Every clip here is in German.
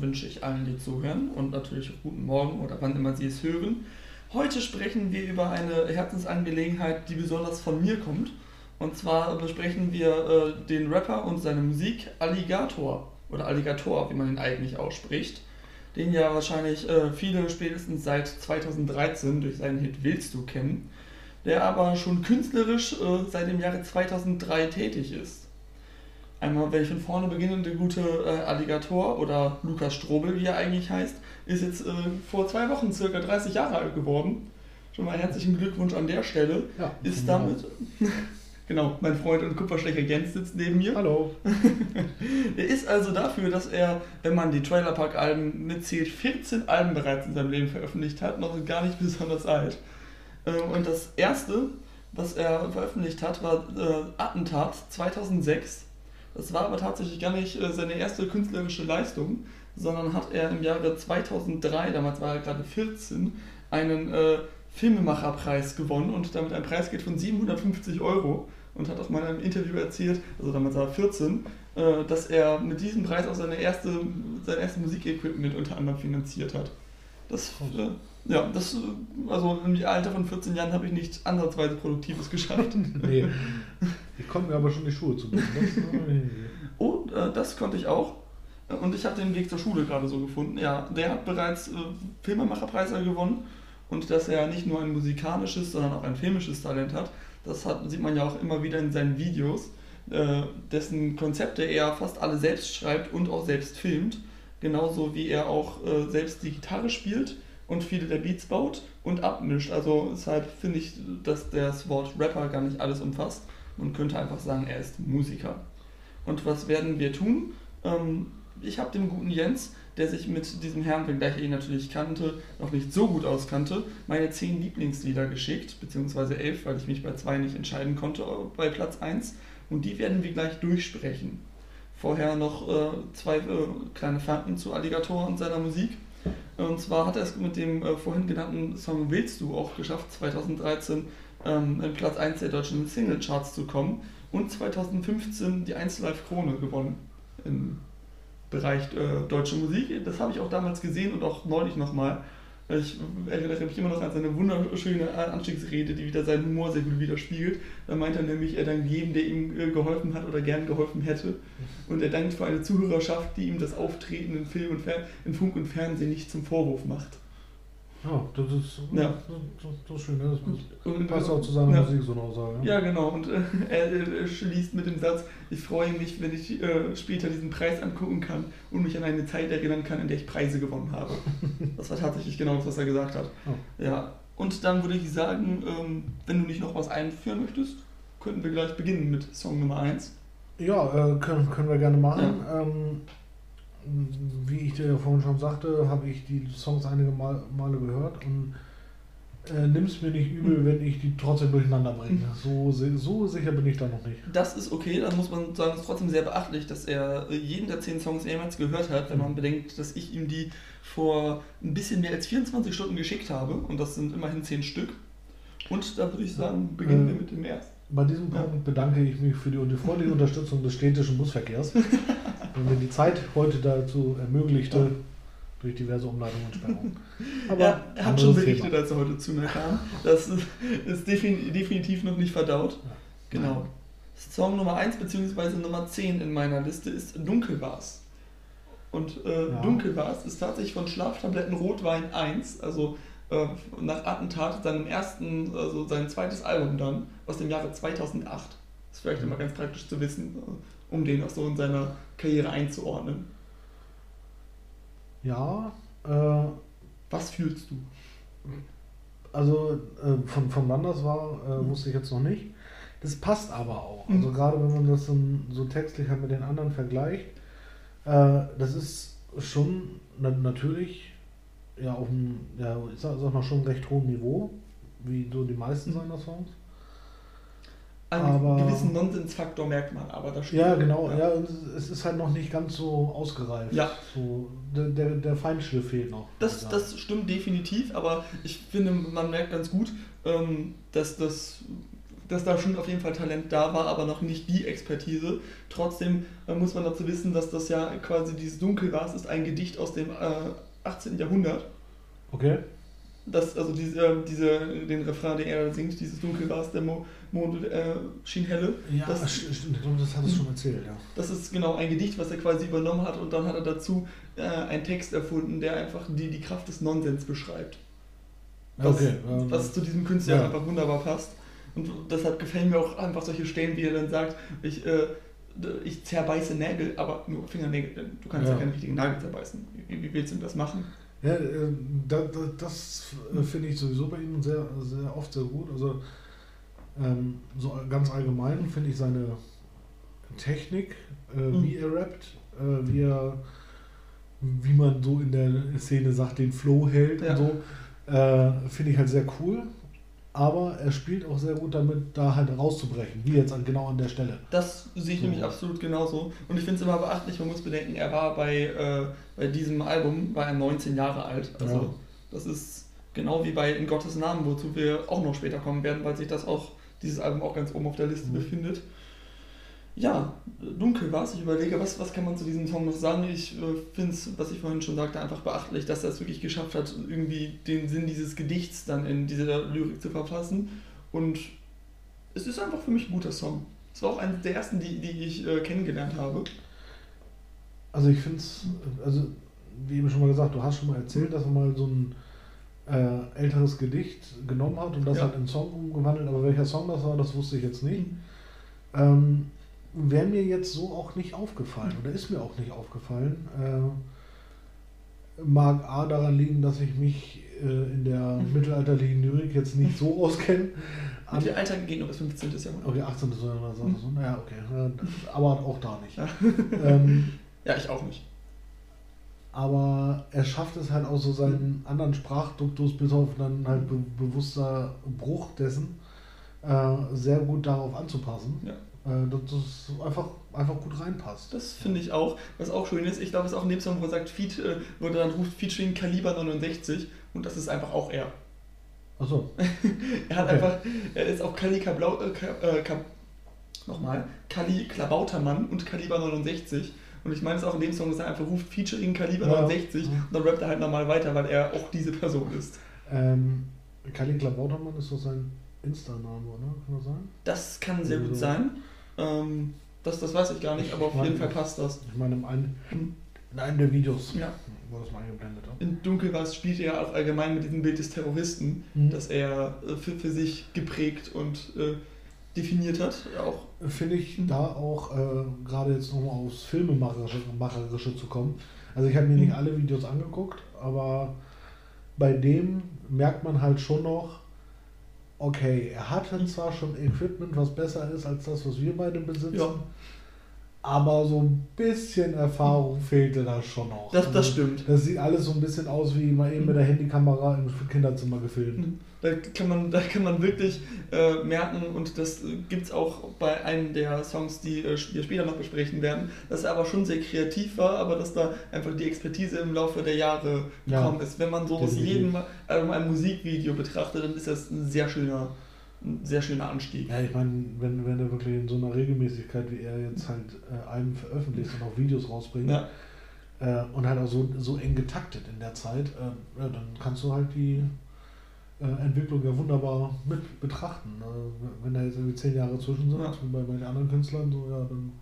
wünsche ich allen, die zuhören und natürlich guten Morgen oder wann immer Sie es hören. Heute sprechen wir über eine Herzensangelegenheit, die besonders von mir kommt. Und zwar besprechen wir äh, den Rapper und seine Musik Alligator oder Alligator, wie man ihn eigentlich ausspricht. Den ja wahrscheinlich äh, viele spätestens seit 2013 durch seinen Hit Willst du kennen, der aber schon künstlerisch äh, seit dem Jahre 2003 tätig ist. Einmal, wenn ich von vorne beginne, der gute äh, Alligator oder Lukas Strobel, wie er eigentlich heißt, ist jetzt äh, vor zwei Wochen circa 30 Jahre alt geworden. Schon mal herzlichen Glückwunsch an der Stelle. Ja, ist damit. genau, mein Freund und Kupferstecher Jens sitzt neben mir. Hallo. er ist also dafür, dass er, wenn man die Trailerpark-Alben mitzählt, 14 Alben bereits in seinem Leben veröffentlicht hat, noch gar nicht besonders alt. Ähm, und das erste, was er veröffentlicht hat, war äh, Attentat 2006 das war aber tatsächlich gar nicht äh, seine erste künstlerische Leistung, sondern hat er im Jahre 2003, damals war er gerade 14, einen äh, Filmemacherpreis gewonnen und damit ein Preisgeld von 750 Euro und hat auch mal in einem Interview erzählt, also damals war er 14, äh, dass er mit diesem Preis auch seine erste, sein erstes Musikequipment unter anderem finanziert hat. Das, äh, ja, das, also im Alter von 14 Jahren habe ich nichts ansatzweise Produktives geschafft. nee. Ich konnte mir aber schon die Schuhe zu Oh, äh, das konnte ich auch. Und ich habe den Weg zur Schule gerade so gefunden. Ja, der hat bereits äh, Filmemacherpreise gewonnen. Und dass er nicht nur ein musikalisches, sondern auch ein filmisches Talent hat, das hat, sieht man ja auch immer wieder in seinen Videos, äh, dessen Konzepte er fast alle selbst schreibt und auch selbst filmt. Genauso wie er auch äh, selbst die Gitarre spielt und viele der Beats baut und abmischt. Also deshalb finde ich, dass das Wort Rapper gar nicht alles umfasst. Man könnte einfach sagen, er ist Musiker. Und was werden wir tun? Ähm, ich habe dem guten Jens, der sich mit diesem Herrn, wenngleich er ihn natürlich kannte, noch nicht so gut auskannte, meine zehn Lieblingslieder geschickt, beziehungsweise elf, weil ich mich bei zwei nicht entscheiden konnte, bei Platz 1. Und die werden wir gleich durchsprechen. Vorher noch äh, zwei äh, kleine Fakten zu Alligator und seiner Musik. Und zwar hat er es mit dem äh, vorhin genannten Song Willst du auch geschafft, 2013 ähm, in Platz 1 der deutschen Singlecharts zu kommen und 2015 die 1 Live Krone gewonnen im Bereich äh, deutsche Musik. Das habe ich auch damals gesehen und auch neulich nochmal. Ich erinnere mich immer noch an seine wunderschöne Anstiegsrede, die wieder seinen Humor sehr gut widerspiegelt. Da meint er nämlich, er dankt jedem, der ihm äh, geholfen hat oder gern geholfen hätte. Und er dankt für eine Zuhörerschaft, die ihm das Auftreten in Film und Fer in Funk und Fernsehen nicht zum Vorwurf macht. Ja, das ist, ja. das, das ist schön. Ne? Das und, passt auch zu seiner ja. Musik, so eine Aussage. Ja, ja genau. Und äh, er äh, schließt mit dem Satz, ich freue mich, wenn ich äh, später diesen Preis angucken kann und mich an eine Zeit erinnern kann, in der ich Preise gewonnen habe. das war tatsächlich genau das, was er gesagt hat. Oh. Ja. Und dann würde ich sagen, ähm, wenn du nicht noch was einführen möchtest, könnten wir gleich beginnen mit Song Nummer 1. Ja, äh, können, können wir gerne machen. Ähm, wie ich dir ja vorhin schon sagte, habe ich die Songs einige Mal, Male gehört und äh, nimm es mir nicht übel, wenn ich die trotzdem durcheinander bringe. So, so sicher bin ich da noch nicht. Das ist okay, dann muss man sagen, es ist trotzdem sehr beachtlich, dass er jeden der zehn Songs jemals gehört hat, wenn man bedenkt, dass ich ihm die vor ein bisschen mehr als 24 Stunden geschickt habe und das sind immerhin zehn Stück. Und da würde ich sagen, beginnen äh, wir mit dem ersten. Bei diesem Punkt bedanke ich mich für die, freundliche Unterstützung des städtischen Busverkehrs. wenn mir die Zeit heute dazu ermöglichte, ja. durch diverse Umleitungen und Sperrungen. Aber ja, er hat schon berichtet, als er heute zu mir kam. Das ist definitiv noch nicht verdaut. Genau. Song Nummer 1 bzw. Nummer 10 in meiner Liste ist Dunkelbars. Und äh, ja. Dunkelbars ist tatsächlich von Schlaftabletten Rotwein 1, also äh, nach Attentat, seinem ersten, also sein zweites Album dann, aus dem Jahre 2008. Das ist vielleicht immer ganz praktisch zu wissen, äh, um den auch so in seiner Karriere einzuordnen. Ja. Äh, Was fühlst du? Also äh, von, von wann das war, äh, mhm. wusste ich jetzt noch nicht. Das passt aber auch. Mhm. Also gerade wenn man das so, so textlich halt mit den anderen vergleicht, äh, das ist schon na, natürlich ja auf einem, ja, ich sag, sag mal schon recht hohem Niveau, wie so die meisten seiner Songs einen aber, gewissen Nonsensfaktor merkt man, aber das stimmt. Ja, genau, ja. ja. es ist halt noch nicht ganz so ausgereift. Ja. So, der, der, Feinschliff fehlt noch. Das, das stimmt definitiv, aber ich finde, man merkt ganz gut, ähm, dass das dass da schon auf jeden Fall Talent da war, aber noch nicht die Expertise. Trotzdem äh, muss man dazu wissen, dass das ja quasi dieses Dunkelwas ist ein Gedicht aus dem äh, 18. Jahrhundert. Okay. Das, also diese, diese, den Refrain, den er singt, dieses Dunkelwas, der Mo, Mond äh, schien helle. Ja, das, stimmt, das hat es schon erzählt, ja. Das ist genau ein Gedicht, was er quasi übernommen hat und dann hat er dazu äh, einen Text erfunden, der einfach die, die Kraft des Nonsens beschreibt. Was, okay. ähm, was zu diesem Künstler ja. einfach wunderbar passt. Und deshalb gefallen mir auch einfach solche Stellen, wie er dann sagt, ich, äh, ich zerbeiße Nägel, aber nur Fingernägel, denn du kannst ja, Ja. keinen richtigen Nagel zerbeißen. Wie, wie willst du denn das machen? Ja, äh, da, da, das äh, finde ich sowieso bei ihm sehr, sehr oft sehr gut. Also ähm, so ganz allgemein finde ich seine Technik, äh, Mhm. wie er rappt, äh, wie er, wie man so in der Szene sagt, den Flow hält Ja. und so, äh, finde ich halt sehr cool. Aber er spielt auch sehr gut damit, da halt rauszubrechen, wie jetzt an, genau an der Stelle. Das sehe ich So. nämlich absolut genauso. Und ich finde es immer beachtlich, man muss bedenken, er war bei, äh, bei diesem Album, war er 19 Jahre alt. Also Ja. das ist genau wie bei In Gottes Namen, wozu wir auch noch später kommen werden, weil sich das auch, dieses Album auch ganz oben auf der Liste Mhm. befindet. Ja, dunkel war es. Ich überlege, was, was kann man zu diesem Song noch sagen? Ich äh, finde es, was ich vorhin schon sagte, einfach beachtlich, dass er es wirklich geschafft hat, irgendwie den Sinn dieses Gedichts dann in dieser Lyrik zu verfassen. Und es ist einfach für mich ein guter Song. Es war auch einer der ersten, die, die ich äh, kennengelernt habe. Also ich finde es, also wie eben schon mal gesagt, du hast schon mal erzählt, dass er mal so ein äh, älteres Gedicht genommen hat und das Ja. halt in einen Song umgewandelt, aber welcher Song das war, das wusste ich jetzt nicht. Mhm. Ähm, Wäre mir jetzt so auch nicht aufgefallen oder ist mir auch nicht aufgefallen. Äh, mag A daran liegen, dass ich mich äh, in der Mhm. mittelalterlichen Lyrik jetzt nicht so auskenne. Mittelalter geht noch bis 15. Jahrhundert. Okay, 18. oder so. Mhm. so. Naja, okay. Aber auch da nicht. Ja. Ähm, Ja, ich auch nicht. aber er schafft es halt auch so seinen anderen Sprachduktus bis auf dann halt be bewusster Bruch dessen äh, sehr gut darauf anzupassen. Ja. Dass das einfach, einfach gut reinpasst. Das finde ich auch. Was auch schön ist, ich glaube, es ist auch in dem Song, wo er sagt, Feat, äh, wo er dann ruft Featuring Kaliber 69 und das ist einfach auch er. Achso, Er hat Okay. einfach, er ist auch Kali Kablau, äh, Ka, äh, Ka, nochmal, Kali Klabautermann und Kaliber 69. Und ich meine es auch in dem Song, dass er einfach ruft Featuring Kaliber Ja. 69 Ja. und dann rappt er halt nochmal weiter, weil er auch diese Person ist. ähm, Kalin Klabautermann ist doch sein Insta-Name, oder? Kann das sein? Das kann sehr gut Also- sein. Ähm, das, das weiß ich gar nicht, aber auf Ich jeden Fall passt das. Ich meine, in einem, Hm. in einem der Videos, Ja. wo das mal eingeblendet hat. In Dunkelwas spielt er auch allgemein mit diesem Bild des Terroristen, Mhm. das er äh, für, für sich geprägt und äh, definiert hat. Auch Finde ich Mhm. da auch, äh, gerade jetzt nochmal aufs Filmemacherische Macherische zu kommen. Also ich habe mir nicht Mhm. alle Videos angeguckt, aber bei dem merkt man halt schon noch, okay, er Mhm. zwar schon Equipment, was besser ist als das, was wir beide besitzen, Ja. Aber so ein bisschen Erfahrung fehlte da schon noch. das, das Also, stimmt. Das sieht alles so ein bisschen aus wie mal eben mit der Handykamera im Kinderzimmer gefilmt. Da kann man, da kann man wirklich äh, merken, und das gibt es auch bei einem der Songs, die äh, wir später noch besprechen werden, dass er aber schon sehr kreativ war, aber dass da einfach die Expertise im Laufe der Jahre Ja, gekommen ist. Wenn man so aus jedem Album ein Musikvideo betrachtet, dann ist das ein sehr schöner, ein sehr schöner Anstieg. Ja, ich meine, wenn, wenn er wirklich in so einer Regelmäßigkeit wie er jetzt halt äh, Alben veröffentlicht und auch Videos rausbringt Ja, äh, und halt auch so, so eng getaktet in der Zeit, äh, ja, dann kannst du halt die äh, Entwicklung ja wunderbar mit betrachten. Äh, wenn da jetzt irgendwie zehn Jahre zwischen sind, Ja. wie bei, bei den anderen Künstlern, so ja, dann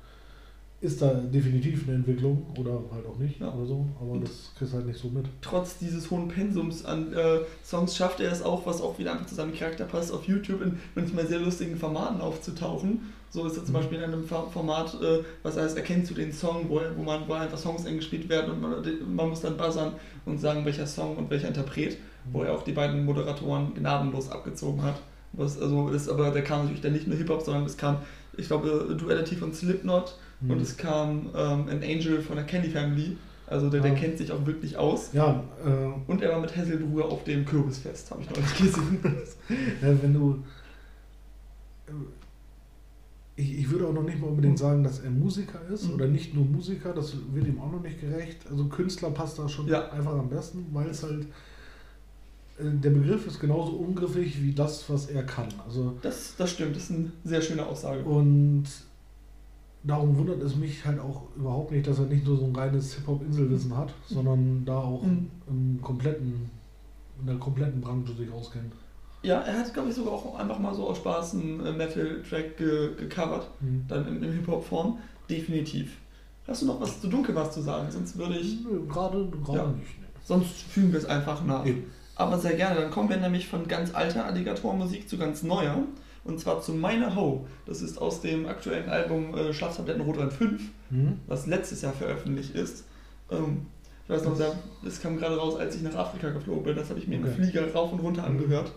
ist da definitiv eine Entwicklung oder halt auch nicht Ja. oder so, aber Und- das kriegst du halt nicht so mit. trotz dieses hohen Pensums an äh, Songs schafft er es auch, was auch wieder einfach zu seinem Charakter passt, auf YouTube in manchmal sehr lustigen Formaten aufzutauchen. So ist er zum Mhm. Beispiel in einem Format, äh, was heißt, erkennst du den Song, wo, wo, man, wo einfach Songs eingespielt werden und man, man muss dann buzzern und sagen, welcher Song und welcher Interpret, wo er auch die beiden Moderatoren gnadenlos abgezogen hat. Was, also ist aber, da kam natürlich dann nicht nur Hip-Hop, sondern es kam, ich glaube, Duality von Slipknot Mhm. und es kam ähm, ein Angel von der Candy Family. Also der, der Ah. kennt sich auch wirklich aus. ja, äh, Und er war mit Hesselbrühe auf dem Kürbisfest, habe ich neulich gesehen. Ja, wenn du. Ich, ich würde auch noch nicht mal unbedingt sagen, dass er Musiker ist Mhm. oder nicht nur Musiker, das wird ihm auch noch nicht gerecht. Also Künstler passt da schon Ja. einfach am besten, weil es halt der Begriff ist genauso ungriffig wie das, was er kann. Also Das, das stimmt, das ist eine sehr schöne Aussage. und darum wundert es mich halt auch überhaupt nicht, dass er nicht nur so ein reines Hip-Hop-Inselwissen hat, sondern da auch Mhm. im kompletten, in der kompletten Branche sich auskennt. Ja, er hat, glaube ich, sogar auch einfach mal so aus Spaß einen äh, Metal-Track ge gecovert, Mhm. dann in, in Hip-Hop-Form. Definitiv. Hast du noch was zu dunkel was zu sagen? Sonst würde ich. Gerade, gerade Ja. nicht. Ne. Sonst fügen wir es einfach nach. Eben. Aber sehr gerne. Dann kommen wir nämlich von ganz alter Alligator-Musik zu ganz neuer. Und zwar zu Meine Ho. Das ist aus dem aktuellen Album äh, Schlaftabletten Rotwein 5, Mhm. was letztes Jahr veröffentlicht ist. Ähm, ich weiß noch, da- das kam gerade raus, als ich nach Afrika geflogen bin. Das habe ich mir im Okay. Flieger rauf und runter angehört.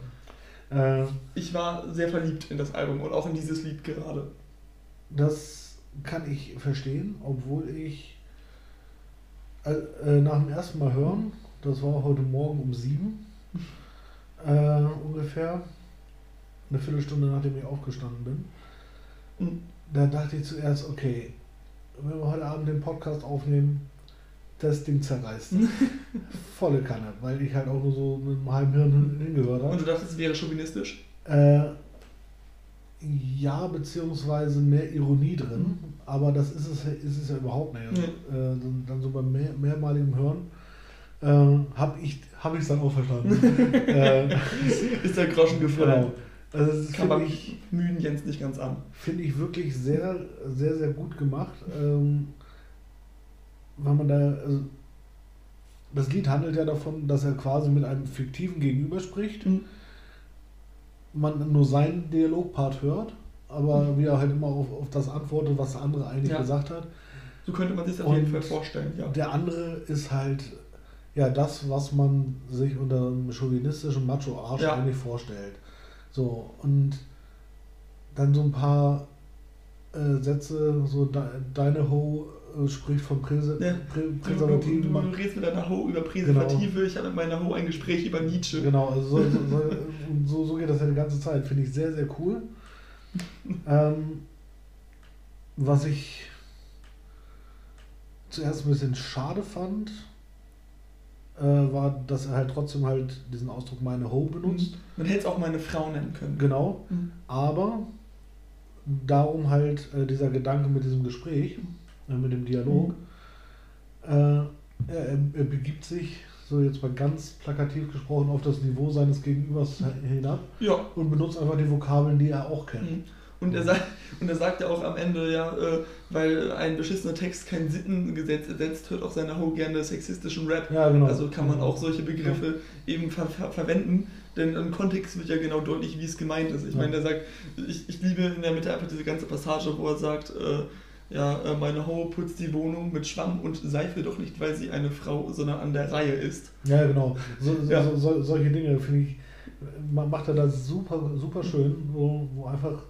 Äh, Ich war sehr verliebt in das Album und auch in dieses Lied gerade. das kann ich verstehen, obwohl ich äh, äh, nach dem ersten Mal hören, das war heute Morgen um sieben äh, ungefähr, eine Viertelstunde nachdem ich aufgestanden bin, Mhm. da dachte ich zuerst, okay, wenn wir heute Abend den Podcast aufnehmen, das Ding zerreißt. Volle Kanne, weil ich halt auch nur so mit einem halben Hirn hingehört habe. Und du dachtest, es wäre chauvinistisch? Äh, ja, beziehungsweise mehr Ironie drin, aber das ist es, ist es ja überhaupt nicht. Also, äh, dann, so beim mehr, mehrmaligen Hören äh, habe ich es dann auch verstanden. äh, Ist der Groschen gefallen? genau. Also das Kann man finde ich, mühen Jens nicht ganz an. find ich wirklich sehr, sehr, sehr gut gemacht. Ähm, weil man da, also, das Lied handelt ja davon, dass er quasi mit einem fiktiven Gegenüber spricht. Mhm. man nur seinen Dialogpart hört, aber wie er halt immer auf, auf das antwortet, was der andere eigentlich Ja. gesagt hat. So könnte man sich das auf jeden Fall vorstellen, ja. Der andere ist halt ja das, was man sich unter einem chauvinistischen Macho-Arsch Ja. eigentlich vorstellt. So, und dann so ein paar äh, Sätze, so de, deine Ho äh, spricht von Präse, Ja. Prä, Du, du, Präservativen. du, du redest mit deiner Ho über Präservative, ich habe mit meiner Ho ein Gespräch über Nietzsche. Genau, also so, so, so, so geht das ja die ganze Zeit. Finde ich sehr, sehr cool. Ähm, was ich zuerst ein bisschen schade fand, äh, war, dass er halt trotzdem halt diesen Ausdruck meine Ho benutzt. Man hätte es auch meine Frau nennen können. Genau, Mhm. aber darum halt äh, dieser Gedanke mit diesem Gespräch, äh, mit dem Dialog, äh, er, er, er begibt sich, so jetzt mal ganz plakativ gesprochen, auf das Niveau seines Gegenübers hinab Ja. und benutzt einfach die Vokabeln, die er auch kennt. Mhm. Und er, sagt, und er sagt ja auch am Ende, ja, äh, weil ein beschissener Text kein Sittengesetz ersetzt, hört auch seine Ho gerne sexistischen Rap. Ja, genau. Also kann man auch solche Begriffe eben ver ver verwenden, denn im Kontext wird ja genau deutlich, wie es gemeint ist. Ich Ja. meine, er sagt, ich, ich liebe in der Mitte einfach diese ganze Passage, wo er sagt, äh, ja, äh, meine Ho putzt die Wohnung mit Schwamm und Seife doch nicht, weil sie eine Frau, sondern an der Reihe ist. Ja, genau. So, so, Ja. so, so, solche Dinge finde ich, man macht er das super, super schön, wo, wo einfach,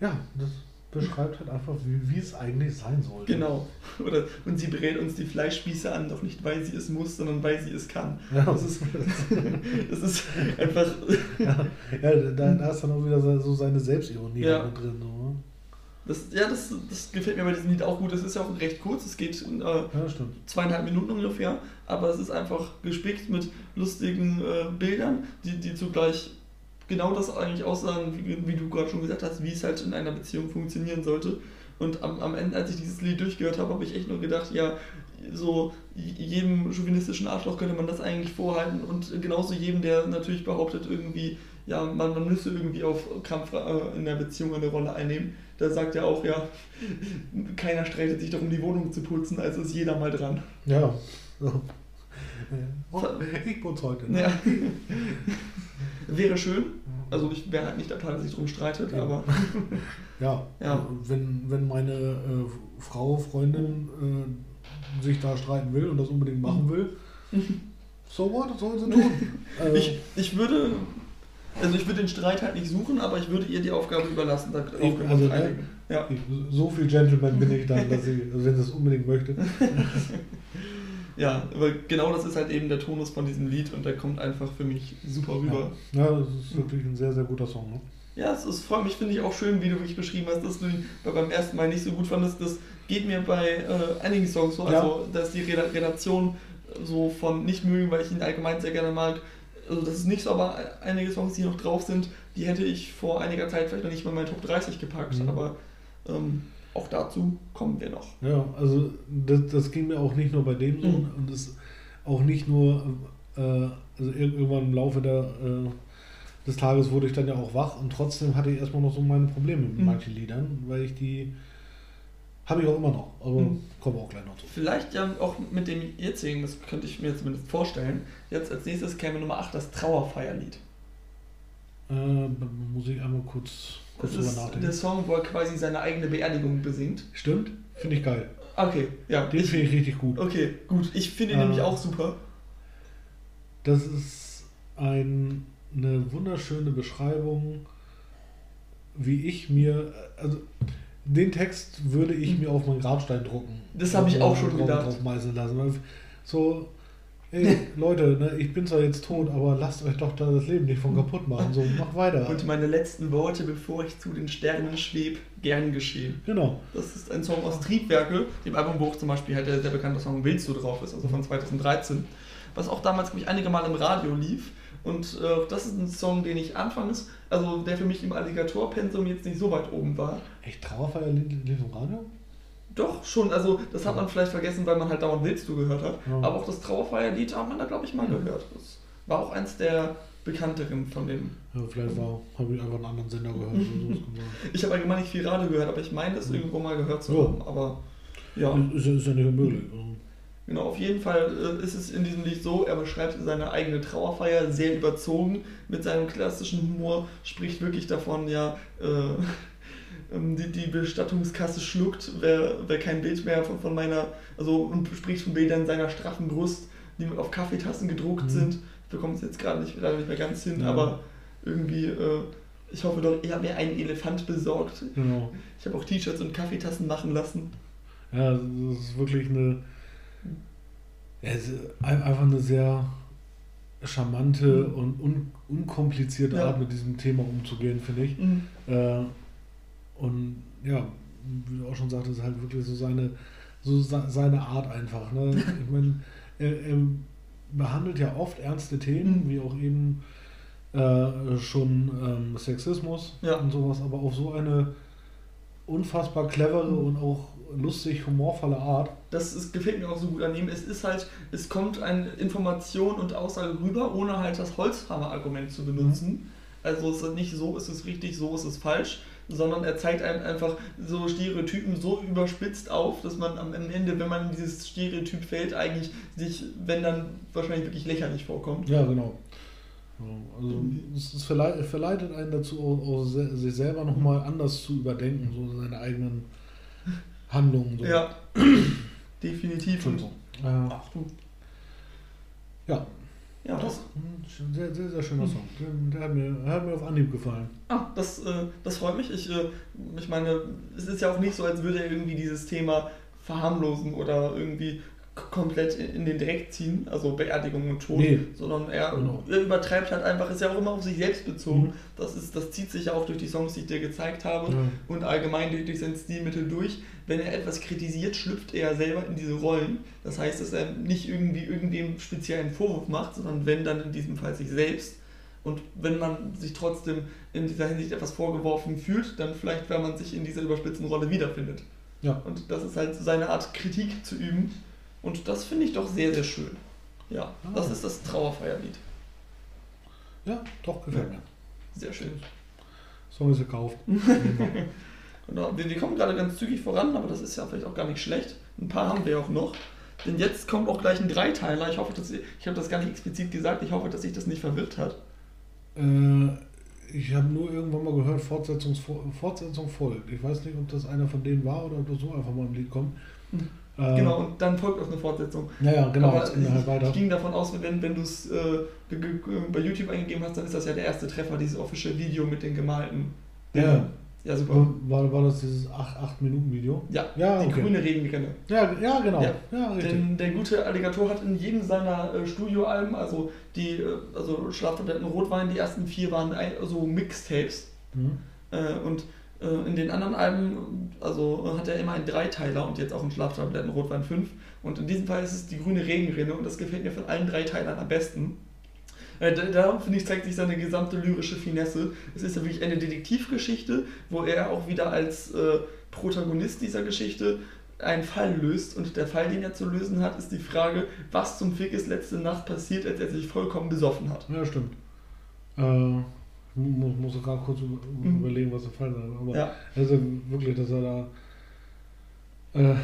ja, das beschreibt halt einfach, wie, wie es eigentlich sein sollte. Genau. Oder, und sie brät uns die Fleischspieße an, doch nicht weil sie es muss, sondern weil sie es kann. Ja, Das ist, das ist einfach. ja, ja da, da ist dann auch wieder so seine Selbstironie Ja. drin. So, ne? Das, ja, das, das gefällt mir bei diesem Lied auch gut. Es ist ja auch recht kurz, es geht äh, Ja, zweieinhalb Minuten ungefähr, aber es ist einfach gespickt mit lustigen äh, Bildern, die, die zugleich genau das eigentlich aussagen, wie, wie du gerade schon gesagt hast, wie es halt in einer Beziehung funktionieren sollte. Und am, am Ende, als ich dieses Lied durchgehört habe, habe ich echt nur gedacht, ja, so jedem chauvinistischen Arschloch könnte man das eigentlich vorhalten und genauso jedem, der natürlich behauptet, irgendwie, ja, man, man müsse irgendwie auf Krampf äh, in der Beziehung eine Rolle einnehmen, da sagt er auch, ja, keiner streitet sich darum, die Wohnung zu putzen, also ist jeder mal dran. Ja. So. Oh, ich putze heute. Ne? Ja. Wäre schön. Also ich wäre halt nicht der Part, der sich darum streitet, Ja. aber Ja, Ja. Wenn, wenn meine äh, Frau, Freundin äh, sich da streiten will und das unbedingt machen will, so what, soll sie tun. äh, ich, ich würde. Also ich würde den Streit halt nicht suchen, aber ich würde ihr die Aufgabe überlassen, da also, einigen. Ja. so viel Gentleman bin ich dann, dass sie, also wenn sie es unbedingt möchte. Ja, aber genau das ist halt eben der Tonus von diesem Lied und der kommt einfach für mich super rüber. Ja, ja, das ist wirklich ein sehr, sehr guter Song. Ne? Ja, es, es freut mich, finde ich auch schön, wie du wirklich beschrieben hast, dass du ihn bei- beim ersten Mal nicht so gut fandest. Das geht mir bei äh, einigen Songs so, Ja. also dass die Rela- Relation so von nicht mögen, weil ich ihn allgemein sehr gerne mag, also das ist nicht so, aber einige Songs, die noch drauf sind, die hätte ich vor einiger Zeit vielleicht noch nicht mal in meinen Top 30 gepackt, Mhm. aber ähm, auch dazu kommen wir noch. Ja, also das, das ging mir auch nicht nur bei dem so Mhm. und es auch nicht nur, äh, also ir- irgendwann im Laufe der, äh, des Tages wurde ich dann ja auch wach und trotzdem hatte ich erstmal noch so meine Probleme mit Mhm. manchen Liedern, weil ich die, habe ich auch immer noch, aber Mhm. kommen auch gleich noch zu. Vielleicht ja auch mit dem jetzigen, das könnte ich mir zumindest vorstellen. Jetzt als nächstes käme Nummer 8 das Trauerfeierlied. Äh, muss ich einmal kurz Das ist der Song, wo er quasi seine eigene Beerdigung besingt. Stimmt, finde ich geil. Okay, ja. Den finde ich richtig gut. okay, gut. Ich finde ihn Äh, nämlich auch super. Das ist ein, eine wunderschöne Beschreibung, wie ich mir, also den Text würde ich mir auf meinen Grabstein drucken. Das habe ich auch schon gedacht. Drauf meißeln lassen. So, ey, Leute, ne, ich bin zwar jetzt tot, aber lasst euch doch da das Leben nicht von kaputt machen. So, mach weiter. Und meine letzten Worte, bevor ich zu den Sternen schweb, gern geschehen. Genau. Das ist ein Song aus Triebwerke, dem Album, wo auch zum Beispiel halt der sehr bekannte Song Willst du drauf ist, also von 2013. Was auch damals, glaube ich, einige Mal im Radio lief. Und äh, das ist ein Song, den ich anfangs, also der für mich im Alligator-Pensum jetzt nicht so weit oben war. Echt Trauerfeier lief im Radio? Doch, schon, also das hat man vielleicht vergessen, weil man halt dauernd Willst du gehört hat. Ja. Aber auch das Trauerfeierlied hat man da, glaube ich, mal gehört. Das war auch eins der bekannteren von den. Ja, vielleicht war, habe ich einfach einen anderen Sender gehört. Oder so. Ich habe allgemein nicht viel Radio gehört, aber ich meine es irgendwo mal gehört zu Ja. haben. Aber ja. Ist, ja- ist ja nicht unmöglich. Genau, auf jeden Fall äh, ist es in diesem Lied so, er beschreibt seine eigene Trauerfeier sehr überzogen mit seinem klassischen Humor, spricht wirklich davon, ja, äh, die, die Bestattungskasse schluckt, wer, wer kein Bild mehr von, von meiner, also und spricht von Bildern seiner straffen Brust, die auf Kaffeetassen gedruckt Mhm. sind. Ich bekomme es jetzt gerade nicht, leider nicht mehr ganz hin, Ja. aber irgendwie, äh, ich hoffe doch, er mir einen Elefant besorgt. genau. Ich habe auch T-Shirts und Kaffeetassen machen lassen. Ja, das ist wirklich eine. Ja, ist einfach eine sehr charmante und un, unkomplizierte Ja. Art, mit diesem Thema umzugehen, finde ich. Mhm. Äh, und ja, wie du auch schon sagtest, ist halt wirklich so seine, so se- seine Art einfach. Ne? Ich meine, er, er behandelt ja oft ernste Themen, Mhm. wie auch eben äh, schon ähm, Sexismus Ja. und sowas, aber auf so eine unfassbar clevere Mhm. und auch lustig humorvolle Art. Das ist, gefällt mir auch so gut an ihm. Es ist halt, es kommt eine Information und Aussage rüber, ohne halt das Holzhammer-Argument zu benutzen. Also es ist nicht so, ist es richtig, so ist es falsch, sondern er zeigt einem einfach so Stereotypen so überspitzt auf, dass man am Ende, wenn man in dieses Stereotyp fällt, eigentlich sich, wenn dann wahrscheinlich wirklich lächerlich vorkommt. Ja, genau. Also es, es verlei- verleitet einen dazu, auch, sich selber nochmal anders zu überdenken, so seine eigenen Handlungen. So. Ja, definitiv. Und. Äh, ach du, ja, ja, doch. Sehr, sehr, sehr schöner Mhm. Song. Der, der, hat mir, der hat mir auf Anhieb gefallen. Ah, das, äh, das freut mich. Ich, äh, ich meine, es ist ja auch nicht so, als würde er irgendwie dieses Thema verharmlosen oder irgendwie komplett in den Dreck ziehen, also Beerdigung und Tod, Nee. sondern er, Genau. er übertreibt halt einfach, ist ja auch immer auf sich selbst bezogen. Mhm. Das, ist, das zieht sich ja auch durch die Songs, die ich dir gezeigt habe Ja. und allgemein durch, durch sein Stilmittel durch. Wenn er etwas kritisiert, schlüpft er selber in diese Rollen. Das heißt, dass er nicht irgendwie irgendwem speziellen Vorwurf macht, sondern wenn dann in diesem Fall sich selbst. Und wenn man sich trotzdem in dieser Hinsicht etwas vorgeworfen fühlt, dann vielleicht, weil man sich in dieser überspitzten Rolle wiederfindet. Ja. Und das ist halt seine Art, Kritik zu üben. Und das finde ich doch sehr, sehr schön. Ja, Ah. das ist das Trauerfeierlied. ja, doch, gefällt mir. Sehr schön. Song ist gekauft. Genau. Wir, wir kommen gerade ganz zügig voran, aber das ist ja vielleicht auch gar nicht schlecht. Ein paar haben wir auch noch. Denn jetzt kommt auch gleich ein Dreiteiler. Ich hoffe, dass ich habe das gar nicht explizit gesagt. Ich hoffe, dass sich das nicht verwirrt hat. Äh, ich habe nur irgendwann mal gehört, Fortsetzung, Fortsetzung folgt. Ich weiß nicht, ob das einer von denen war oder ob das so einfach mal im Lied kommt. Mhm. Äh, Genau, und dann folgt auch eine Fortsetzung. Naja, genau, Aber wir halt ich, weiter. ich ging davon aus, wenn, wenn du es äh, ge- bei YouTube eingegeben hast, dann ist das ja der erste Treffer, dieses official Video mit den gemalten. Ja. Ja, super. War, war das dieses 8-Minuten-Video? Ja, Ja, die okay. grüne Regenrinne. Ja, ja, genau. Ja. Ja. Denn der gute Alligator hat in jedem seiner äh, Studioalben, also die, äh, also Schlaftabletten Rotwein, die ersten vier waren so Mixtapes. Mhm. Äh, und äh, in den anderen Alben, also äh, hat er immer einen Dreiteiler und jetzt auch einen Schlaftabletten Rotwein 5. Und in diesem Fall ist es die grüne Regenrinne und das gefällt mir von allen Dreiteilern am besten. Äh, da, da finde ich, zeigt sich seine gesamte lyrische Finesse. Es ist ja wirklich eine Detektivgeschichte, wo er auch wieder als äh, Protagonist dieser Geschichte einen Fall löst. Und der Fall, den er zu lösen hat, ist die Frage, was zum Fick ist letzte Nacht passiert, als er sich vollkommen besoffen hat. Ja, stimmt. Äh, muss, muss gerade kurz mhm. überlegen, was der Fall ist. Aber ja. also wirklich, dass er da äh,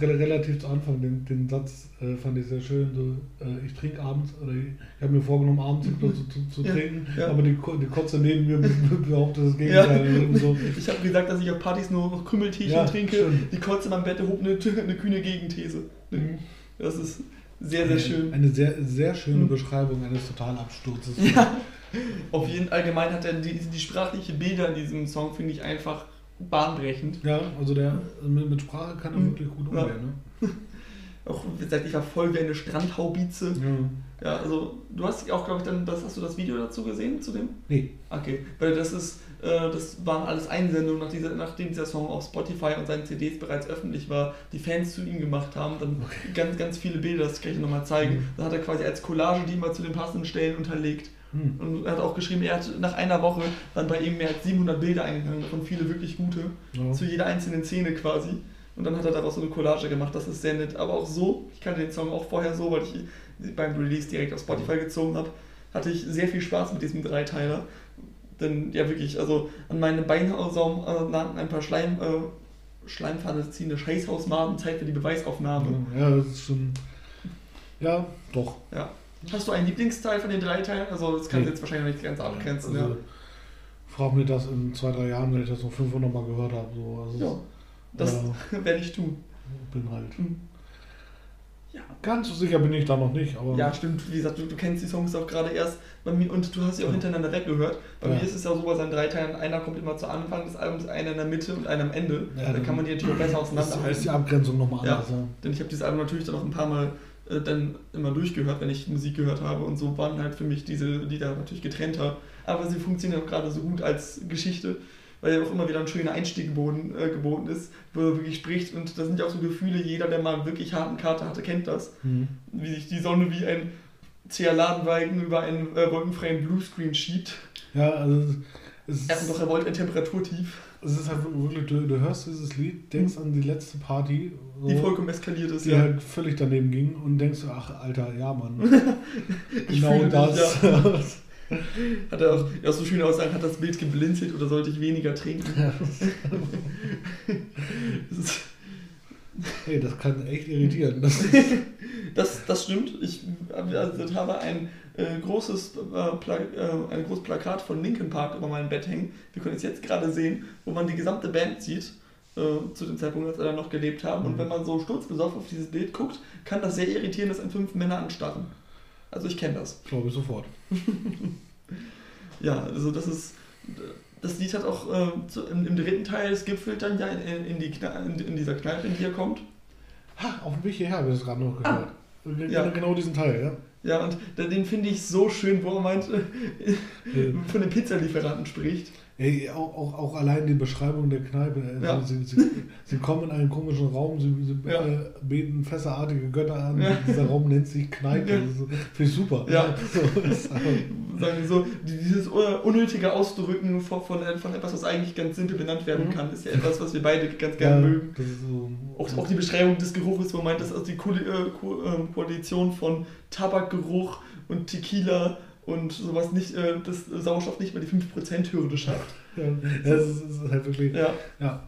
relativ zu Anfang den, den Satz äh, fand ich sehr schön. So, äh, ich trinke abends, oder ich, ich habe mir vorgenommen, abends zu, zu, zu ja, trinken, ja. aber die, die Kotze neben mir behauptet das Gegenteil. Ja. So. Ich habe gesagt, dass ich auf Partys nur noch Krümelteechen trinke. Stimmt. Die Kotze in meinem Bett hob eine, eine kühne Gegenthese. Mhm. Das ist sehr, sehr schön. Eine sehr, sehr schöne mhm. Beschreibung eines Totalabsturzes. Ja. Auf jeden allgemein hat er die, die sprachliche Bilder in diesem Song, finde ich einfach bahnbrechend. Ja, also der mit, mit Sprache kann er mhm. wirklich gut umgehen. Ja. Ne? auch seit ich verfolge eine Strandhaubize. Ja. ja, also du hast auch, glaube ich, dann, das, hast du das Video dazu gesehen zu dem? Nee. Okay, weil das ist, äh, das waren alles Einsendungen, nach dieser, nachdem dieser Song auf Spotify und seinen CDs bereits öffentlich war, die Fans zu ihm gemacht haben, dann okay. ganz, ganz viele Bilder, das kann ich nochmal zeigen. Mhm. Da hat er quasi als Collage die mal zu den passenden Stellen unterlegt. Mhm. Und er hat auch geschrieben, er hat nach einer Woche dann bei ihm mehr als 700 Bilder eingegangen, davon viele wirklich gute, ja. zu jeder einzelnen Szene quasi. Und dann hat er daraus so eine Collage gemacht, das ist sehr nett. Aber auch so, ich kannte den Song auch vorher so, weil ich beim Release direkt auf Spotify gezogen habe, hatte ich sehr viel Spaß mit diesem Dreiteiler. Denn ja wirklich, also an meinem Beinsaum äh, ein paar Schleim, äh, Schleimfahne ziehende Scheißhausmaden Zeit für die Beweisaufnahme. Ja, das ist schon. Ja, doch. Ja. Hast du einen Lieblingsteil von den drei Teilen? Also das kannst du nee. jetzt wahrscheinlich nicht ganz abgrenzen. Also, ja. Frag mir das in zwei, drei Jahren, wenn ich das noch 500 Mal gehört habe. So. Also ja. Das äh, werde ich tun. Bin halt. Mhm. Ja. Ganz so sicher bin ich da noch nicht. Aber ja, stimmt. Wie gesagt, du, du kennst die Songs auch gerade erst bei mir und du hast sie auch ja. hintereinander weggehört. Bei ja. mir ist es ja so bei seinen drei Teilen, einer kommt immer zu Anfang des Albums, einer in der Mitte und einer am Ende. Ja, da kann man die natürlich auch besser auseinanderhalten. Das ist die Abgrenzung nochmal anders. Ja. Denn ich habe dieses Album natürlich dann auch ein paar Mal äh, dann immer durchgehört, wenn ich Musik gehört habe und so waren halt für mich diese Lieder natürlich getrennter. Aber sie funktionieren auch gerade so gut als Geschichte weil ja auch immer wieder ein schöner Einstieg geboten, äh, geboten ist, wo er wirklich spricht. Und das sind ja auch so Gefühle, jeder, der mal wirklich harten Kater hatte, kennt das. Mhm. Wie sich die Sonne wie ein zäher Ladenwagen über einen äh, wolkenfreien Bluescreen schiebt. Ja, also es ist. doch, er wollte ein Temperaturtief. Es ist halt wirklich, du, du hörst dieses Lied, denkst mhm. an die letzte Party. So, die vollkommen eskaliert ist, die ja. halt völlig daneben ging und denkst, ach, Alter, ja, Mann. genau das. Dich, ja. Hat er auch, ja, so schön aussagen, hat das Bild geblinzelt oder sollte ich weniger trinken? Ja. hey, das kann echt irritieren. Das, das, das stimmt. Ich also, habe ein äh, großes, äh, Pla äh, ein großes Plakat von Linkin Park über meinem Bett hängen. Wir können es jetzt gerade sehen, wo man die gesamte Band sieht äh, zu dem Zeitpunkt, als wir noch gelebt haben. Und mhm. wenn man so sturzbesoffen auf dieses Bild guckt, kann das sehr irritieren, dass ein fünf Männer anstarren. Also ich kenne das. Glaube ich sofort. ja, also das ist. Das Lied hat auch äh, zu, im, im, dritten Teil, es gipfelt dann ja in, in, die in, in, dieser Kneipe, in die er kommt. Ha, auf dem Weg hierher habe ich es gerade noch gehört. Ah, ja. Genau diesen Teil, ja. Ja, und den finde ich so schön, wo er meint, von den Pizzalieferanten spricht. Ey, auch, auch, auch allein die Beschreibung der Kneipe. Also ja. sie, sie, sie, kommen in einen komischen Raum, sie, sie ja. äh, beten fässerartige Götter an. Ja. Dieser Raum nennt sich Kneipe. Ja. Finde ich super. Ja. So, Sagen wir so, dieses unnötige Ausdrücken von, von, etwas, was eigentlich ganz simpel benannt werden mhm. kann, ist ja etwas, was wir beide ganz gerne mögen. So, auch, auch die Beschreibung des Geruches, wo man meint, das ist die äh, Koalition von Tabakgeruch und Tequila und sowas nicht, äh, das Sauerstoff nicht mehr die 5%-Hürde schafft. Ja, das ist, das ist halt wirklich. Ja. ja.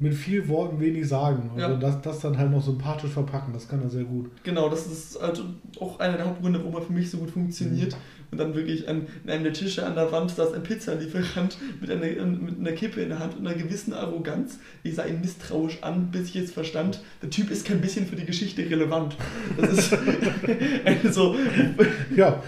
Mit viel Worten wenig sagen. Also ja. das, das dann halt noch sympathisch verpacken, das kann er sehr gut. Genau, das ist also auch einer der Hauptgründe, warum er für mich so gut funktioniert. Mhm und dann wirklich an, in einem der Tische an der Wand saß ein Pizzalieferant mit einer, mit einer Kippe in der Hand und einer gewissen Arroganz. Ich sah ihn misstrauisch an, bis ich jetzt verstand, der Typ ist kein bisschen für die Geschichte relevant. Das ist also, ja,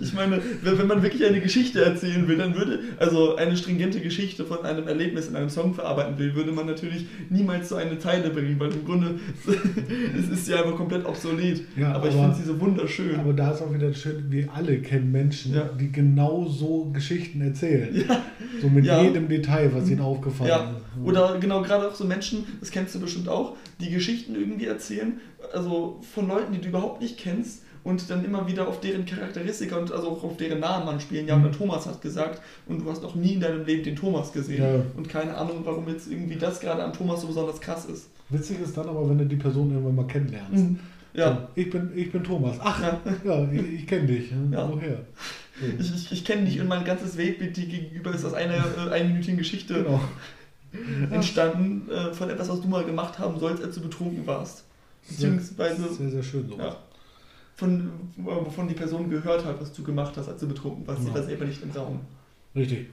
ich meine, wenn man wirklich eine Geschichte erzählen will, dann würde, also eine stringente Geschichte von einem Erlebnis in einem Song verarbeiten will, würde man natürlich niemals so eine Zeile bringen, weil im Grunde es ist ja einfach komplett obsolet. Ja, aber, aber ich finde sie so wunderschön. Aber da ist auch wieder schön, wir alle kennen kennen Menschen, ja. die genau so Geschichten erzählen. Ja. So mit ja. jedem Detail, was ihnen aufgefallen ja. ist. Oder genau, gerade auch so Menschen, das kennst du bestimmt auch, die Geschichten irgendwie erzählen, also von Leuten, die du überhaupt nicht kennst und dann immer wieder auf deren Charakteristika und also auch auf deren Namen anspielen. Ja, und Mhm. der Thomas hat gesagt und du hast noch nie in deinem Leben den Thomas gesehen. Ja. Und keine Ahnung, warum jetzt irgendwie das gerade an Thomas so besonders krass ist. Witzig ist dann aber, wenn du die Person irgendwann mal kennenlernst. Mhm. Ja, So, Ich bin, ich bin Thomas. Ach, ja. ja, ich, ich kenne dich. Ja. Woher? Ich, ich, ich kenne dich und mein ganzes Weltbild dir gegenüber ist aus einer äh, einminütigen Geschichte Genau. entstanden, äh, von etwas, was du mal gemacht haben sollst, als du betrunken warst. Beziehungsweise Sehr, sehr schön sowas. ja, von, wovon die Person gehört hat, was du gemacht hast, als du betrunken warst. Sie Ja. war selber nicht im Raum. Richtig.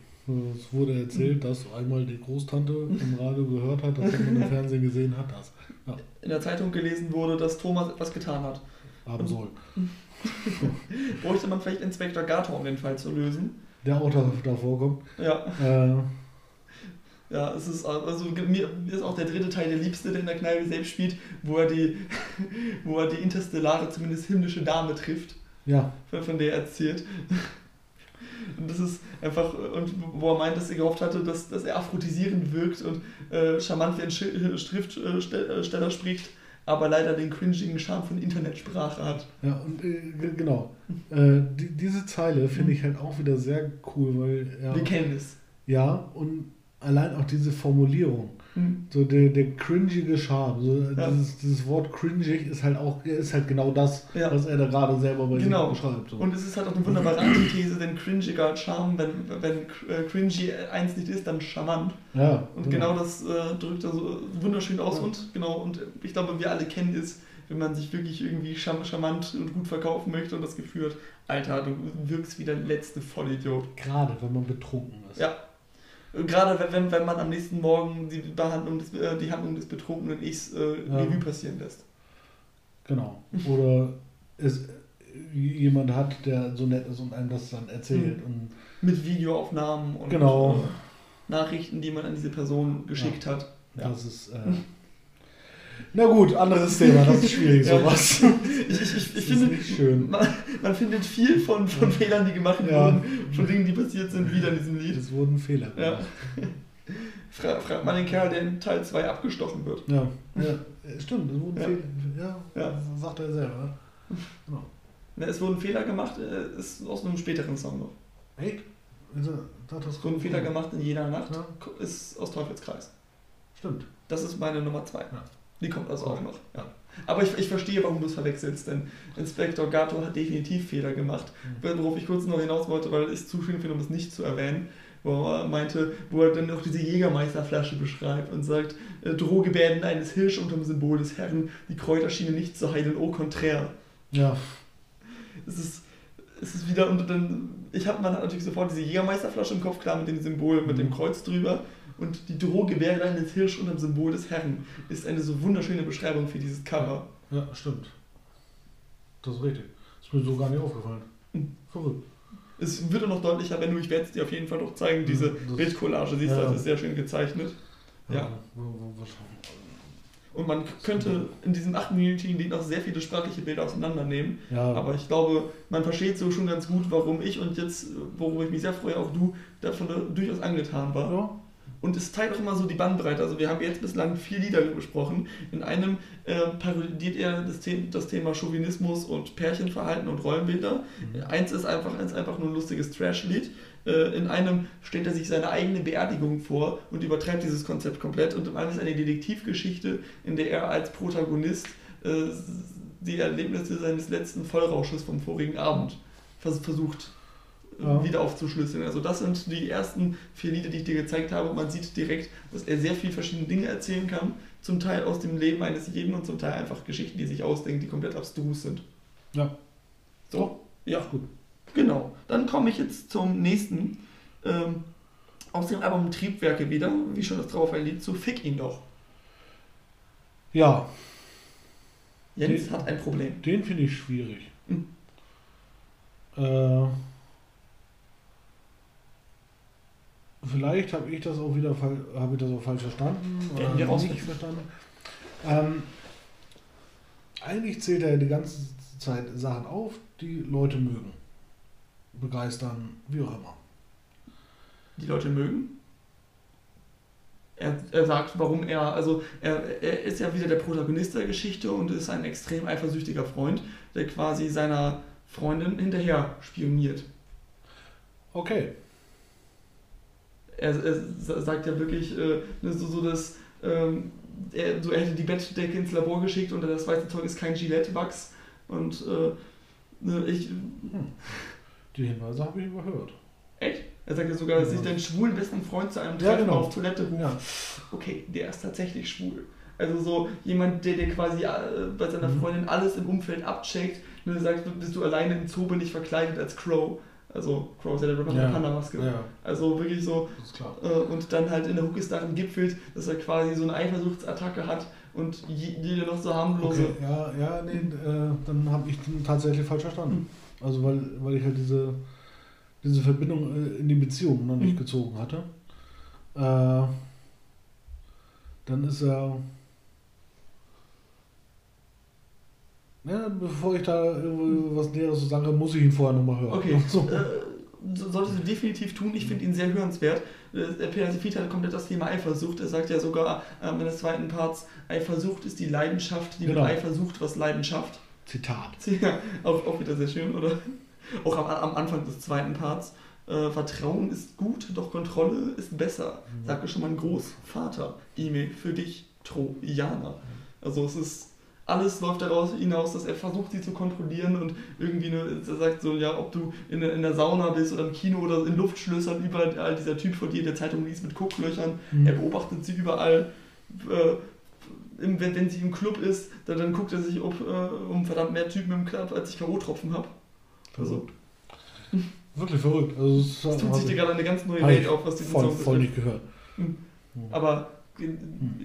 Es wurde erzählt, dass einmal die Großtante im Radio gehört hat, dass jemand im Fernsehen gesehen hat, das ja, In der Zeitung gelesen wurde, dass Thomas etwas getan hat. haben soll. Bräuchte man vielleicht Inspektor Gator, um den Fall zu lösen. Der auch da, da vorkommt. Ja, Äh, ja, es ist also mir ist auch der dritte Teil der Liebste, der in der Kneipe selbst spielt, wo er die, wo er die interstellare, zumindest himmlische Dame trifft. ja, von von der er erzählt. Und das ist einfach, und wo er meint, dass er gehofft hatte, dass, dass er aphrodisierend wirkt und äh, charmant wie ein Schri- Schriftsteller spricht, aber leider den cringigen Charme von Internetsprache hat. ja, und äh, genau. Äh, die, diese Zeile finde ich halt auch wieder sehr cool, weil ja, Wir kennen es. ja, und allein auch diese Formulierung. Hm. So der, der cringige Charme. So Ja. dieses, dieses Wort cringig ist halt auch ist halt genau das, Ja. was er da gerade selber bei Genau. sich beschreibt. So. Und es ist halt auch eine wunderbare Antithese, denn cringiger Charme, wenn, wenn äh, cringy eins nicht ist, dann charmant. ja, Und genau das äh, drückt er so wunderschön aus Ja. und genau, und ich glaube, wir alle kennen es, wenn man sich wirklich irgendwie charm charmant und gut verkaufen möchte und das Gefühl hat, Alter, du wirkst wie der letzte Vollidiot. Gerade wenn man betrunken ist. Ja. Gerade wenn, wenn, wenn man am nächsten Morgen die Behandlung des, äh, die Handlung des betrunkenen Ichs äh, Ja. Revue passieren lässt. Genau. Oder es jemand hat, der so nett ist und einem das dann erzählt. Und Mit Videoaufnahmen und Genau. äh, Nachrichten, die man an diese Person geschickt hat. Ja. das ist. Äh, na gut, anderes Thema, das ist schwierig, sowas. Ich, ich, ich, finde, nicht schön. Man, man findet viel von, von Fehlern, die gemacht wurden, von Dingen, die passiert sind, wieder in diesem Lied. Es wurden Fehler Ja. gemacht. Fra fragt mal den Kerl, der in Teil 2 abgestochen wird. Ja. ja. Stimmt, es wurden Ja. Fehler. Ja, Ja. sagt er selber. Genau. Ne, Es wurden Fehler gemacht, äh, ist aus einem späteren Song noch. Echt? Also, das Es wurden Fehler gemacht in jeder Nacht, Ja. ist aus Teufelskreis. Stimmt. Das ist meine Nummer 2. Ja. Die kommt also Oh. auch noch. Ja. Aber ich, ich verstehe, warum du es verwechselst, denn Inspektor Gato hat definitiv Fehler gemacht. Mhm. Worauf ich kurz noch hinaus wollte, weil ich es zu schön finde, um es nicht zu erwähnen, wo er meinte, wo er dann auch diese Jägermeisterflasche beschreibt und sagt, äh, Drohgebärden eines Hirsch unter dem Symbol des Herrn, die Kräuter schienen nicht zu heilen, au contraire. Ja. Es ist, es ist wieder, und dann, ich habe man hat natürlich sofort diese Jägermeisterflasche im Kopf, klar mit dem Symbol, mit dem Mhm. Kreuz drüber. Und die Drohgebärde eines Hirsch unter dem Symbol des Herrn ist eine so wunderschöne Beschreibung für dieses Cover. Ja, stimmt. Das ist richtig. Ist mir so gar nicht aufgefallen. Mhm. Verrückt. Es wird noch deutlicher, wenn du, ich werde es dir auf jeden Fall noch zeigen, diese Mhm, das- Bildcollage, siehst du, Ja. das ist sehr schön gezeichnet. Ja. was- Und man könnte in diesem 8-minütigen Lied noch sehr viele sprachliche Bilder auseinandernehmen. Ja, Aber ich glaube, man versteht so schon ganz gut, warum ich und jetzt, worüber ich mich sehr freue, auch du, davon durchaus angetan war. ja. Und es teilt auch immer so die Bandbreite. Also wir haben jetzt bislang vier Lieder besprochen. In einem äh, parodiert er das, The das Thema Chauvinismus und Pärchenverhalten und Rollenbilder. Mhm. Eins ist einfach, eins einfach nur ein lustiges Trash-Lied. Äh, in einem stellt er sich seine eigene Beerdigung vor und übertreibt dieses Konzept komplett. Und im anderen ist eine Detektivgeschichte, in der er als Protagonist äh, die Erlebnisse seines letzten Vollrausches vom vorigen Abend vers versucht Ja. wieder aufzuschlüsseln. Also das sind die ersten vier Lieder, die ich dir gezeigt habe. Man sieht direkt, dass er sehr viel verschiedene Dinge erzählen kann. Zum Teil aus dem Leben eines jeden und zum Teil einfach Geschichten, die sich ausdenkt, die komplett abstrus sind. Ja. So, ja. Gut. Genau. Dann komme ich jetzt zum nächsten. Ähm, aus dem Album Triebwerke wieder, wie schon das drauf ein Lied, zu Fick ihn doch. Ja, Jens Die- hat ein Problem. den finde ich schwierig. Mhm. Äh, vielleicht habe ich das auch wieder habe ich das auch falsch verstanden Werden oder wir nicht rausfinden. verstanden. Ähm, eigentlich zählt er die ganze Zeit Sachen auf, die Leute mögen, begeistern, wie auch immer. Die Leute mögen. er, er sagt, warum er, also er, er ist ja wieder der Protagonist der Geschichte und ist ein extrem eifersüchtiger Freund, der quasi seiner Freundin hinterher spioniert. Okay. Er, er sagt ja wirklich äh, ne, so, so dass ähm, er, so, er hätte die Bettdecke ins Labor geschickt und das weiße Zeug ist kein Gillette-Wachs und äh, ne, ich. Hm. Die Hinweise habe ich überhört. Echt? Er sagt ja sogar, dass sich deinen schwulen besten Freund zu einem Treffen ja, genau. auf Toilette ruft. Ja. Okay, der ist tatsächlich schwul. Also so jemand, der, der quasi äh, bei seiner mhm. Freundin alles im Umfeld abcheckt. Und er sagt, bist du alleine im Zoo, bin ich verkleidet als Crow. Also Crow ist ja der Rapper ja. mit der Panda-Maske. Ja. Also wirklich so. Äh, und dann halt in der Hook ist darin gipfelt, dass er quasi so eine Eifersuchtsattacke hat und jede noch so harmlose. Okay. Ja, ja, nee, äh, dann habe ich den tatsächlich falsch verstanden. Mhm. Also weil, weil ich halt diese, diese Verbindung äh, in die Beziehung noch nicht mhm. gezogen hatte. Äh, dann ist er. Ja, bevor ich da was Näheres zu sagen kann, muss ich ihn vorher nochmal hören. Okay. So. Äh, solltest du definitiv tun. Ich finde ihn sehr hörenswert. Der Persifit hat komplett das Thema Eifersucht. Er sagt ja sogar ähm, in des zweiten Parts, Eifersucht ist die Leidenschaft, die genau. mit Eifersucht was Leidenschaft. Zitat. Ja, auch, auch wieder sehr schön, oder? Auch am, am Anfang des zweiten Parts. Äh, Vertrauen ist gut, doch Kontrolle ist besser. Mhm. Sagte schon mein Großvater. E-Mail für dich, Trojana. Also es ist alles läuft daraus hinaus, dass er versucht, sie zu kontrollieren und irgendwie er sagt so, ja, ob du in, in der Sauna bist oder im Kino oder in Luftschlössern, überall dieser Typ von dir, der Zeitung liest mit Gucklöchern, mhm. er beobachtet sie überall. Äh, wenn, wenn sie im Club ist, dann, dann guckt er sich, ob äh, um verdammt mehr Typen im Club, als ich K.O.-Tropfen habe. Also. Wirklich verrückt. Also, es tut sich dir gerade eine ganz neue Welt auf, was diesen voll, Song betrifft. Voll nicht gehört. Mhm. Aber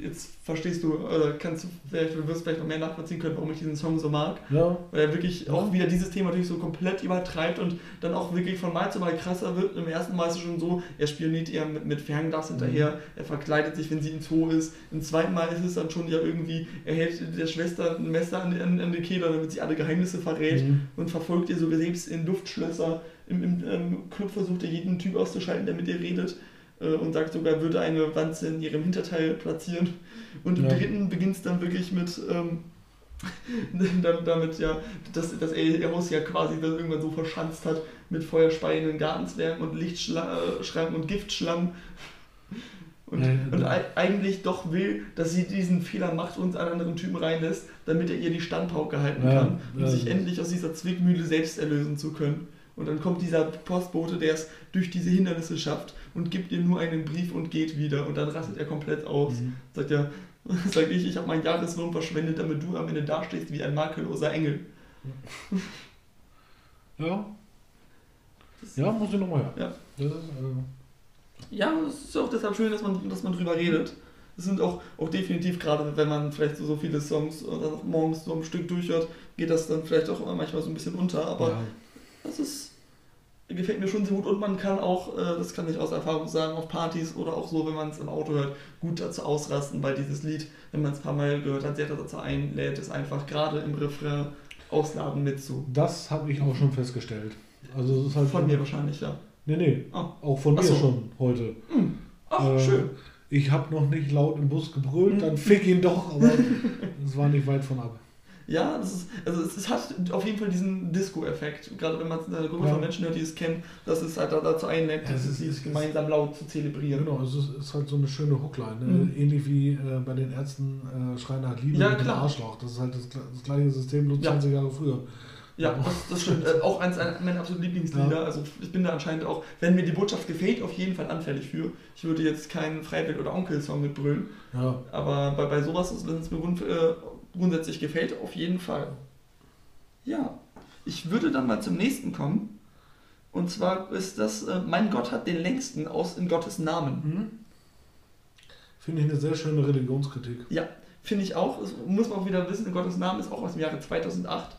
jetzt verstehst du, oder kannst du vielleicht, du wirst vielleicht noch mehr nachvollziehen können, warum ich diesen Song so mag. Ja. Weil er wirklich auch wieder dieses Thema natürlich so komplett übertreibt und dann auch wirklich von Mal zu Mal krasser wird. Im ersten Mal ist es schon so, er spioniert ihr mit, mit Fernglas hinterher, mhm. er verkleidet sich, wenn sie im Zoo ist. Im zweiten Mal ist es dann schon ja irgendwie, er hält der Schwester ein Messer an, an, an die Kehle, damit sie alle Geheimnisse verrät mhm. und verfolgt ihr so selbst in Luftschlösser. Im, im, im Club versucht er jeden Typ auszuschalten, der mit ihr redet. Äh, und sagt sogar, würde eine Wanze in ihrem Hinterteil platzieren. Und im ja. dritten beginnt es dann wirklich mit. Ähm, damit ja, dass, dass er Haus ja quasi dann irgendwann so verschanzt hat mit feuerspeienden Gartenzwergen und Lichtschranken und Giftschlangen. Und, ja, und eigentlich doch will, dass sie diesen Fehler macht und einen anderen Typen reinlässt, damit er ihr die Standpauke halten kann, um sich endlich aus dieser Zwickmühle selbst erlösen zu können. Und dann kommt dieser Postbote, der es durch diese Hindernisse schafft und gibt ihr nur einen Brief und geht wieder. Und dann rastet er komplett aus. Mhm. Sagt er, sag ich, ich habe meinen Jahreslohn verschwendet, damit du am Ende dastehst wie ein makelloser Engel. Ja. Ja, muss ich nochmal hören. Ja. Das ist, äh ja, es ist auch deshalb schön, dass man, dass man drüber redet. Es sind auch, auch definitiv, gerade wenn man vielleicht so, so viele Songs oder morgens so ein Stück durchhört, geht das dann vielleicht auch manchmal so ein bisschen unter. Aber ja. das ist gefällt mir schon sehr gut und man kann auch, äh, das kann ich aus Erfahrung sagen, auf Partys oder auch so, wenn man es im Auto hört, gut dazu ausrasten, weil dieses Lied, wenn man es ein paar Mal gehört hat, sehr dazu einlädt, es einfach gerade im Refrain ausladen mit zu. Das habe ich auch schon festgestellt. Also es ist halt von mir wahrscheinlich, ja. Nee, nee, oh. auch von Ach mir so. schon heute. Hm. Ach, äh, schön. Ich habe noch nicht laut im Bus gebrüllt, dann fick ihn doch, aber es war nicht weit von ab. Ja, das ist, also es, es hat auf jeden Fall diesen Disco-Effekt. Gerade wenn man es in einer Gruppe ja. von Menschen hört, die es kennen, dass es halt dazu einlädt, ja, es ist, gemeinsam laut zu zelebrieren. Genau, es ist, ist halt so eine schöne Hookline. Ne? Mhm. Ähnlich wie äh, bei den Ärzten äh, Schreien nach Liebe ja, mit dem Arschloch. Das ist halt das, das gleiche System, nur 20 Jahre früher. Ja, das, das stimmt. Äh, auch eins meiner absoluten Lieblingslieder. Ja. Also ich bin da anscheinend auch, wenn mir die Botschaft gefällt, auf jeden Fall anfällig für. Ich würde jetzt keinen Freiwill- oder Onkel-Song mitbrüllen. Ja. Aber bei, bei sowas, wenn es mir rund, äh, grundsätzlich gefällt, auf jeden Fall. Ja, ich würde dann mal zum nächsten kommen. Und zwar ist das, äh, mein Gott hat den längsten aus in Gottes Namen. Mhm. Finde ich eine sehr schöne Religionskritik. Ja, finde ich auch. Das muss man auch wieder wissen, in Gottes Namen ist auch aus dem Jahre 2008.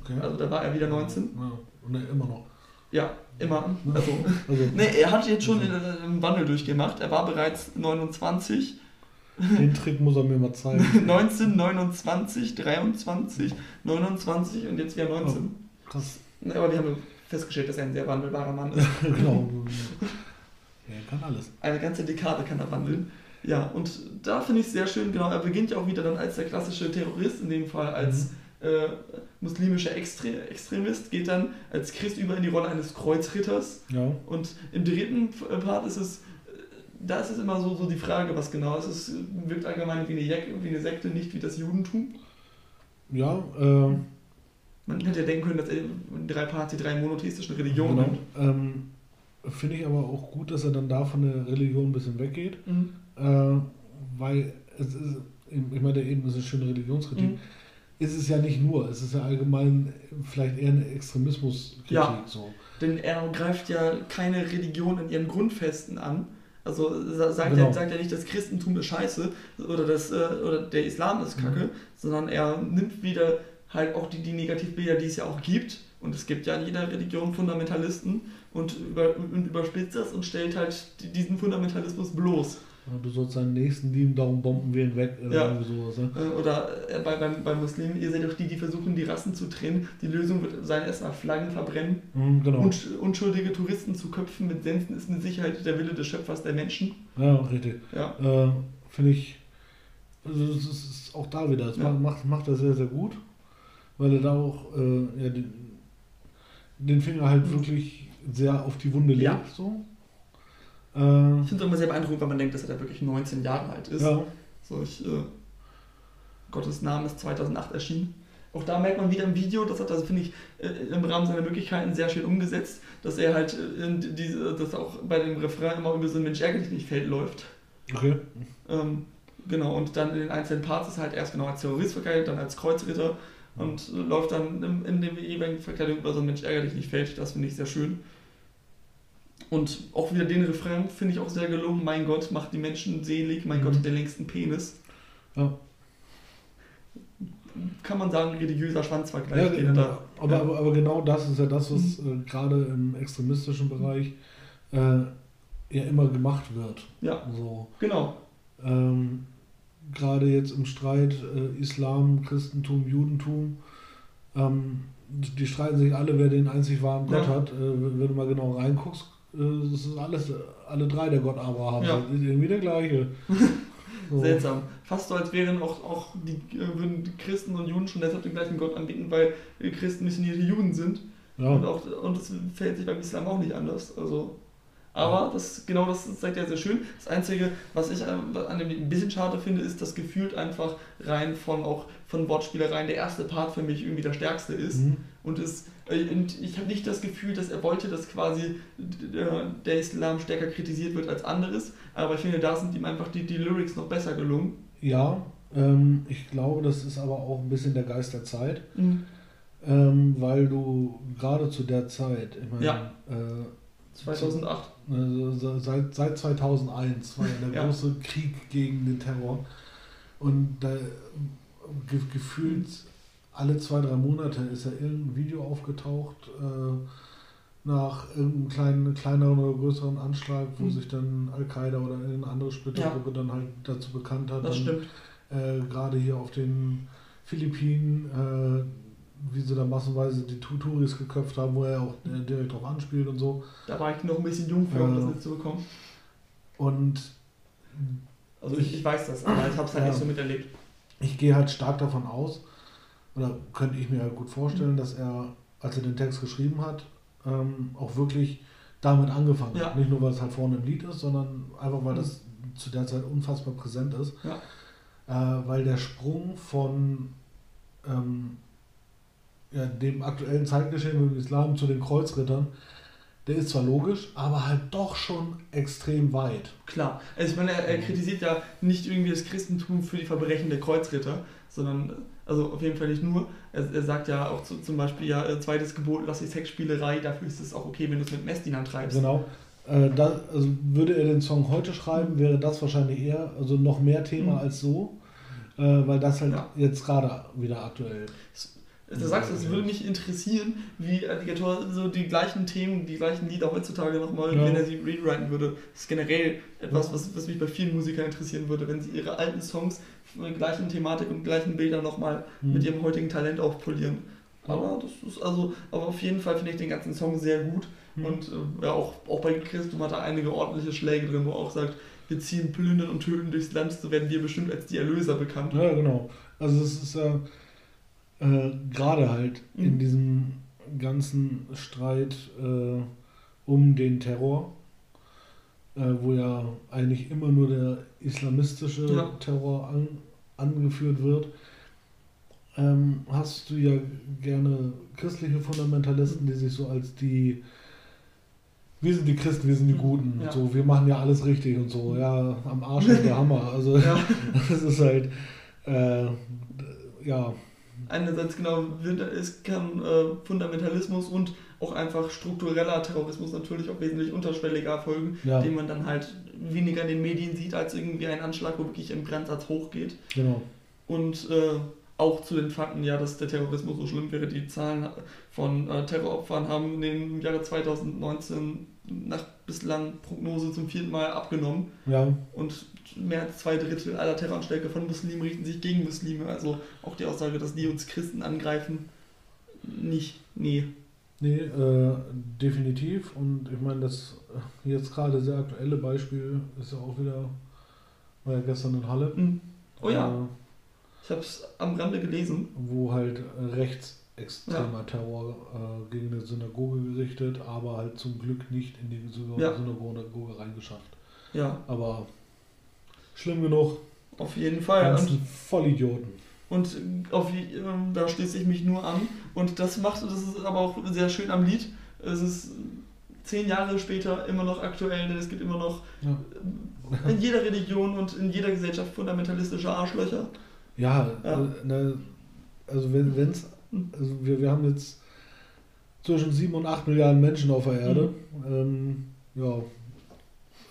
Okay. Also da war er wieder 19. Ja, und ne, immer noch. Ja, immer. Also, also. Nee, er hat jetzt schon also. einen Wandel durchgemacht. Er war bereits 29 den Trick muss er mir mal zeigen. 19, 29, 23, 29 und jetzt wieder 19. Oh, krass. Aber wir haben festgestellt, dass er ein sehr wandelbarer Mann ist. genau. Er kann alles. Eine ganze Dekade kann er wandeln. Ja, und da finde ich es sehr schön, genau, er beginnt ja auch wieder dann als der klassische Terrorist, in dem Fall als mhm. äh, muslimischer Extre Extremist, geht dann als Christ über in die Rolle eines Kreuzritters. Ja. Und im dritten Part ist es, da ist es immer so, so die Frage, was genau ist. Es wirkt allgemein wie eine, wie eine Sekte, nicht wie das Judentum. Ja, äh, Man hätte ja denken können, dass drei Parts die drei monotheistischen Religionen genau. Ähm, Finde ich aber auch gut, dass er dann da von der Religion ein bisschen weggeht. Mhm. Äh, weil es ist, ich meine, eben ist eine schöne Religionskritik. Mhm. Ist es ja nicht nur, es ist ja allgemein vielleicht eher eine Extremismuskritik. Ja, so. denn er greift ja keine Religion in ihren Grundfesten an. Also sagt, genau. er, sagt er nicht, das Christentum ist scheiße oder, das, äh, oder der Islam ist kacke, mhm. sondern er nimmt wieder halt auch die, die Negativbilder, die es ja auch gibt. Und es gibt ja in jeder Religion Fundamentalisten und, über, und überspitzt das und stellt halt diesen Fundamentalismus bloß. Du sollst deinen Nächsten lieben, darum Bomben wählen weg oder ja. sowas. Ne? Äh, oder äh, bei, beim, bei Muslimen, ihr seid doch die, die versuchen, die Rassen zu trennen. Die Lösung wird sein, erstmal Flaggen verbrennen. Mhm, genau. und, unschuldige Touristen zu köpfen mit Sensen ist mit Sicherheit der Wille des Schöpfers der Menschen. Ja, richtig. Ja. Äh, Finde ich, also es ist auch da wieder, das ja. macht, macht er sehr, sehr gut, weil er da auch äh, ja, den, den Finger halt mhm. wirklich sehr auf die Wunde legt. So. Äh, ich finde es immer sehr beeindruckend, wenn man denkt, dass er da wirklich 19 Jahre alt ist. Ja. So, ich, äh, Gottes Name ist 2008 erschienen. Auch da merkt man wieder im Video, das hat also, finde ich, äh, im Rahmen seiner Möglichkeiten sehr schön umgesetzt, dass er halt äh, diese, dass auch bei dem Refrain immer über so ein Mensch ärgerlich nicht Feld läuft. Okay. Ähm, genau, und dann in den einzelnen Parts ist halt erst genau als Terrorist verkleidet, dann als Kreuzritter und äh, läuft dann in, in dem jeweiligen Verkleidung über so ein Mensch ärgerlich nicht Feld. Das finde ich sehr schön. Und auch wieder den Refrain finde ich auch sehr gelungen. Mein Gott macht die Menschen selig, mein mhm. Gott der längsten Penis. Ja. Kann man sagen, religiöser Schwanzvergleich. Ja, genau. da, aber, ja. aber, aber, genau das ist ja das, was mhm. äh, gerade im extremistischen Bereich äh, ja immer gemacht wird. Ja. So. Genau. Ähm, gerade jetzt im Streit äh, Islam, Christentum, Judentum. Ähm, die streiten sich alle, wer den einzig wahren Gott ja. hat. Äh, wenn du mal genau reinguckst, äh, das ist alles, alle drei der Gott Abraham. Ja. Sind irgendwie der gleiche. So. Seltsam. Fast so, als wären auch, auch die, äh, würden Christen und Juden schon deshalb den gleichen Gott anbieten, weil Christen missionierte Juden sind. Ja. Und, auch, und das verhält sich beim Islam auch nicht anders. Also, aber das, genau das zeigt ja sehr schön. Das Einzige, was ich an dem ein bisschen schade finde, ist, dass gefühlt einfach rein von auch von Wortspielereien der erste Part für mich irgendwie der stärkste ist. Mhm. Und es äh, und ich habe nicht das Gefühl, dass er wollte, dass quasi der Islam stärker kritisiert wird als anderes, aber ich finde, da sind ihm einfach die, die Lyrics noch besser gelungen. Ja, ähm, ich glaube, das ist aber auch ein bisschen der Geist der Zeit, mhm. ähm, weil du gerade zu der Zeit, ich meine, ja. äh, 2008. Also seit, seit 2001 war ja der ja. große Krieg gegen den Terror und da ge gefühlt alle zwei, drei Monate ist ja irgendein Video aufgetaucht äh, nach irgendeinem kleinen, kleineren oder größeren Anschlag, wo mhm. sich dann Al-Qaida oder eine andere Splittergruppe ja. dann halt dazu bekannt hat. Das dann, stimmt. Äh, Gerade hier auf den Philippinen, äh, wie sie da massenweise die Tuturis geköpft haben, wo er auch äh, direkt drauf anspielt und so. Da war ich noch ein bisschen jung für, um das mitzubekommen. Und also ich, ich weiß das, aber ich habe es halt nicht so miterlebt. Ich gehe halt stark davon aus, oder könnte ich mir halt gut vorstellen, dass er, als er den Text geschrieben hat, ähm, auch wirklich damit angefangen ja. hat. Nicht nur, weil es halt vorne im Lied ist, sondern einfach, weil das zu der Zeit unfassbar präsent ist. Ja. Äh, weil der Sprung von ähm, ja, dem aktuellen Zeitgeschehen im Islam zu den Kreuzrittern, der ist zwar logisch, aber halt doch schon extrem weit. Klar. Also ich meine, er, er kritisiert ja nicht irgendwie das Christentum für die Verbrechen der Kreuzritter, sondern also auf jeden Fall nicht nur. Er, er sagt ja auch zu, zum Beispiel, ja, äh, zweites Gebot, lass die Sexspielerei, dafür ist es auch okay, wenn du es mit Messdienern treibst. Genau. Äh, da, also würde er den Song heute schreiben, wäre das wahrscheinlich eher, also noch mehr Thema mhm. als so, äh, weil das halt ja. jetzt gerade wieder aktuell ist. Du sagst, es würde mich interessieren, wie Alligator so die gleichen Themen, die gleichen Lieder heutzutage nochmal, ja. wenn er sie rewriten würde. Das ist generell etwas, was, was mich bei vielen Musikern interessieren würde, wenn sie ihre alten Songs mit gleichen Thematik und gleichen Bildern nochmal mhm. mit ihrem heutigen Talent aufpolieren. Aber das ist also, aber auf jeden Fall finde ich den ganzen Song sehr gut. Mhm. Und äh, ja, auch, auch bei Christum hat er einige ordentliche Schläge drin, wo er auch sagt, wir ziehen plündern und töten durchs Land, so werden wir bestimmt als die Erlöser bekannt. Ja, genau. Also es ist ja äh, gerade halt Mhm. in diesem ganzen Streit äh, um den Terror, äh, wo ja eigentlich immer nur der islamistische Ja. Terror an, angeführt wird, ähm, hast du ja gerne christliche Fundamentalisten, die sich so als die wir sind die Christen, wir sind die Mhm. Guten, Ja. so wir machen ja alles richtig und so, ja, am Arsch ist der Hammer. Also Ja. das ist halt äh, ja, Einerseits genau, es kann äh, Fundamentalismus und auch einfach struktureller Terrorismus natürlich auch wesentlich unterschwelliger erfolgen, ja, den man dann halt weniger in den Medien sieht, als irgendwie ein Anschlag, wo wirklich ein Brandsatz hochgeht. genau. Und äh, auch zu den Fakten, ja, dass der Terrorismus so schlimm wäre. Die Zahlen von äh, Terroropfern haben in dem Jahre 2019 nach bislang Prognose zum vierten Mal abgenommen. Ja, Und mehr als zwei Drittel aller Terroranschläge von Muslimen richten sich gegen Muslime. Also auch die Aussage, dass die uns Christen angreifen, nicht. Nee. nee, äh, definitiv. Und ich meine, das äh, jetzt gerade sehr aktuelle Beispiel ist ja auch wieder, war ja gestern in Halle. Hm. Oh ja, Äh, ich habe es am Rande gelesen. wo halt äh, rechtsextremer Terror äh, gegen eine Synagoge gerichtet, aber halt zum Glück nicht in die Synagoge, Ja. Synagoge reingeschafft. Ja, Aber schlimm genug, auf jeden Fall. Und ganzen Vollidioten. Und äh, auf, ähm, da schließe ich mich nur an. Und das macht, das ist aber auch sehr schön am Lied. Es ist zehn Jahre später immer noch aktuell, denn es gibt immer noch Ja. äh, in jeder Religion und in jeder Gesellschaft fundamentalistische Arschlöcher. Ja, Ja. Äh, ne, also wenn es, Hm. also wir, wir haben jetzt zwischen 7 und 8 Milliarden Menschen auf der Erde. Mhm. Ähm, ja,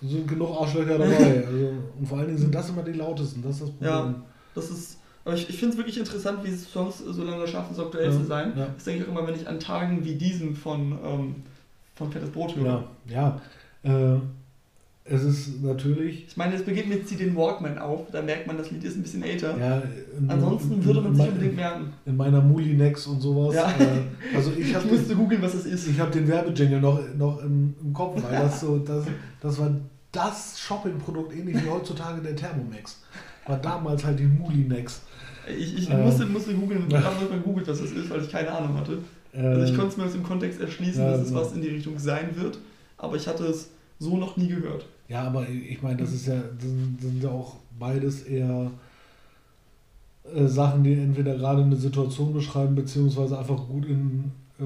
sind genug Arschlöcher dabei. Also, und vor allen Dingen sind das immer die lautesten, das ist das Problem. Ja. Das ist, aber ich, ich finde es wirklich interessant, wie Songs so lange schaffen, so aktuell Ja, zu sein. ja. Das denke ich auch immer, wenn ich an Tagen wie diesen von, ähm, von Fettes Brot höre. Ja, ja. Äh, es ist natürlich. Ich meine, es beginnt mit Zieh den Walkman auf, da merkt man, das Lied ist ein bisschen älter. Ja, in- Ansonsten in- würde man sich unbedingt merken. In meiner Mulinex und sowas. Ja. Äh, also ich Ich habe musste googeln, was das ist. ich hab den Werbejingle noch, noch im, im Kopf, weil das so, das, das war das Shoppingprodukt, ähnlich wie heutzutage der Thermomix. War damals halt die Mulinex. Ich, ich Ähm. musste, musste googeln, ich habe mal gegoogelt, was das ist, weil ich keine Ahnung hatte. Also ich Ähm, konnte es mir aus dem Kontext erschließen, ja, dass es genau. was in die Richtung sein wird, aber ich hatte es so noch nie gehört. Ja, aber ich meine, das ist ja, das sind, das ja auch beides eher äh, Sachen, die entweder gerade eine Situation beschreiben, beziehungsweise einfach gut in, äh,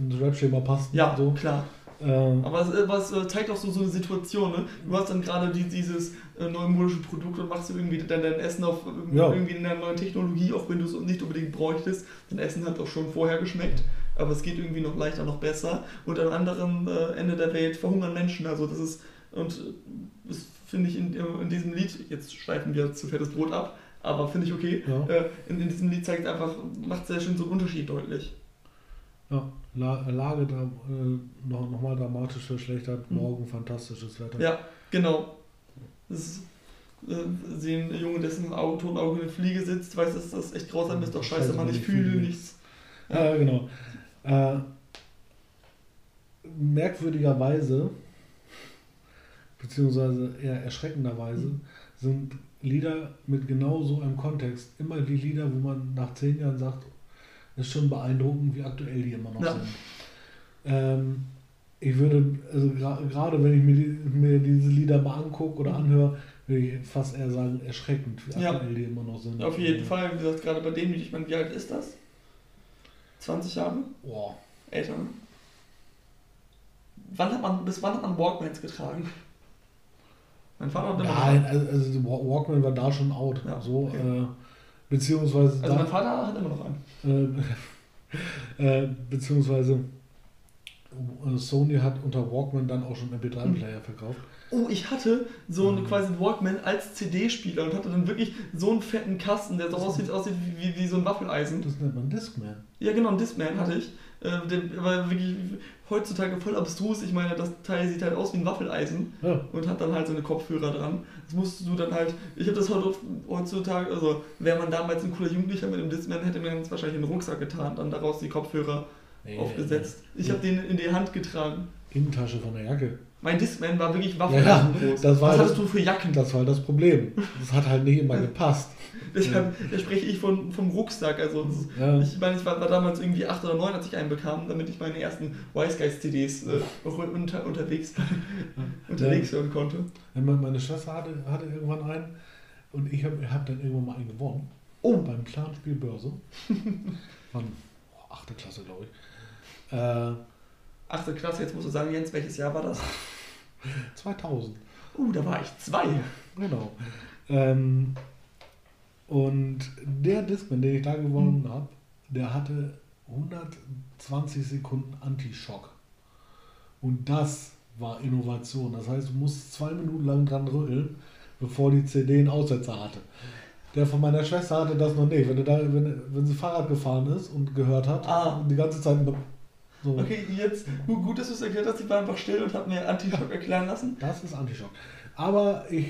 ins Rap-Schema passen. Ja, so. klar. Ähm, Aber es, äh, was äh, zeigt auch so, so eine Situation, ne? Du hast dann gerade die, dieses äh, neumodische Produkt und machst irgendwie dein, dein Essen auf äh, Ja. irgendwie in einer neuen Technologie, auch wenn du es nicht unbedingt bräuchtest. Dein Essen hat auch schon vorher geschmeckt, aber es geht irgendwie noch leichter, noch besser. Und am anderen äh, Ende der Welt verhungern Menschen. Also das ist, und das finde ich in, in diesem Lied, jetzt schweifen wir zu fettes Brot ab, aber finde ich okay. ja, Äh, in, in diesem Lied zeigt es einfach, macht sehr schön so einen Unterschied deutlich. ja. La Lage da, äh, noch, noch mal dramatisch verschlechtert, Mhm. morgen fantastisches Wetter. Ja, genau. Das ist, äh, sehen Junge, dessen Auge, Tonauge eine Fliege sitzt, weiß, dass das echt grausam ist, doch scheiße, man, ich fühle nichts. Ja, genau. Äh, merkwürdigerweise, beziehungsweise eher erschreckenderweise, Mhm. sind Lieder mit genau so einem Kontext immer die Lieder, wo man nach zehn Jahren sagt, ist schon beeindruckend, wie aktuell die immer noch Ja. sind. Ähm, ich würde, also gerade wenn ich mir, die, mir diese Lieder mal angucke oder anhöre, würde ich fast eher sagen, erschreckend, wie Ja. aktuell die immer noch sind. Auf jeden Fall, wie gesagt, gerade bei dem Lied, ich meine, wie alt ist das? 20 Jahre? Boah. Älter, ne? Wann hat man, bis wann hat man Walkmans getragen? Mein Vater hat immer Nein, also, also Walkman war da schon out. Ja, so, okay. äh, beziehungsweise Also mein Vater hat immer noch einen. äh, äh, beziehungsweise äh, Sony hat unter Walkman dann auch schon Hm. MP3-Player verkauft. Oh, ich hatte so einen Mhm. quasi Walkman als CD-Spieler und hatte dann wirklich so einen fetten Kasten, der so aussieht, aussieht wie, wie, wie so ein Waffeleisen. Das nennt man Discman. Ja, genau, einen Discman hatte ich. Äh, der war wirklich heutzutage voll abstrus. Ich meine, das Teil sieht halt aus wie ein Waffeleisen Ja, und hat dann halt so eine Kopfhörer dran. Das musst du dann halt. Ich habe das heute heutzutage, also wäre man damals ein cooler Jugendlicher mit dem Discman, hätte man ganz wahrscheinlich in den Rucksack getan, dann daraus die Kopfhörer nee, aufgesetzt. Ich ja. habe den in die Hand getragen. Innentasche von der Jacke. Mein Discman war wirklich Ja, Waffenladen groß. das war Was das- hattest du für Jacken? Das war das Problem. Das hat halt nicht immer gepasst. Deshalb da spreche ich von, vom Rucksack. Also ist- Ja. ich meine, ich war, war damals irgendwie 8 oder 9, als ich einen bekam, damit ich meine ersten Wise Guys CDs äh, auch unter, unterwegs, unterwegs hören konnte. Meine meine Schwester hatte, hatte irgendwann einen und ich habe hab dann irgendwann mal einen gewonnen. Oh, Beim Clanspiel Börse. Von oh, 8. Klasse, glaube ich. Äh, achte Klasse, jetzt musst du sagen, Jens, welches Jahr war das? 2000. Uh, da war ich zwei. Genau. Ähm, und der Discman, den ich da gewonnen habe, der hatte 120 Sekunden Anti-Schock. Und das war Innovation. Das heißt, du musst zwei Minuten lang dran rütteln, bevor die CD einen Aussetzer hatte. Der von meiner Schwester hatte das noch nicht. Wenn, da, wenn, wenn sie Fahrrad gefahren ist und gehört hat, Ah. die ganze Zeit so. Okay, jetzt, gut, gut dass du es erklärt hast, ich war einfach still und habe mir Anti-Shock erklären lassen. Das ist Antischock. Aber ich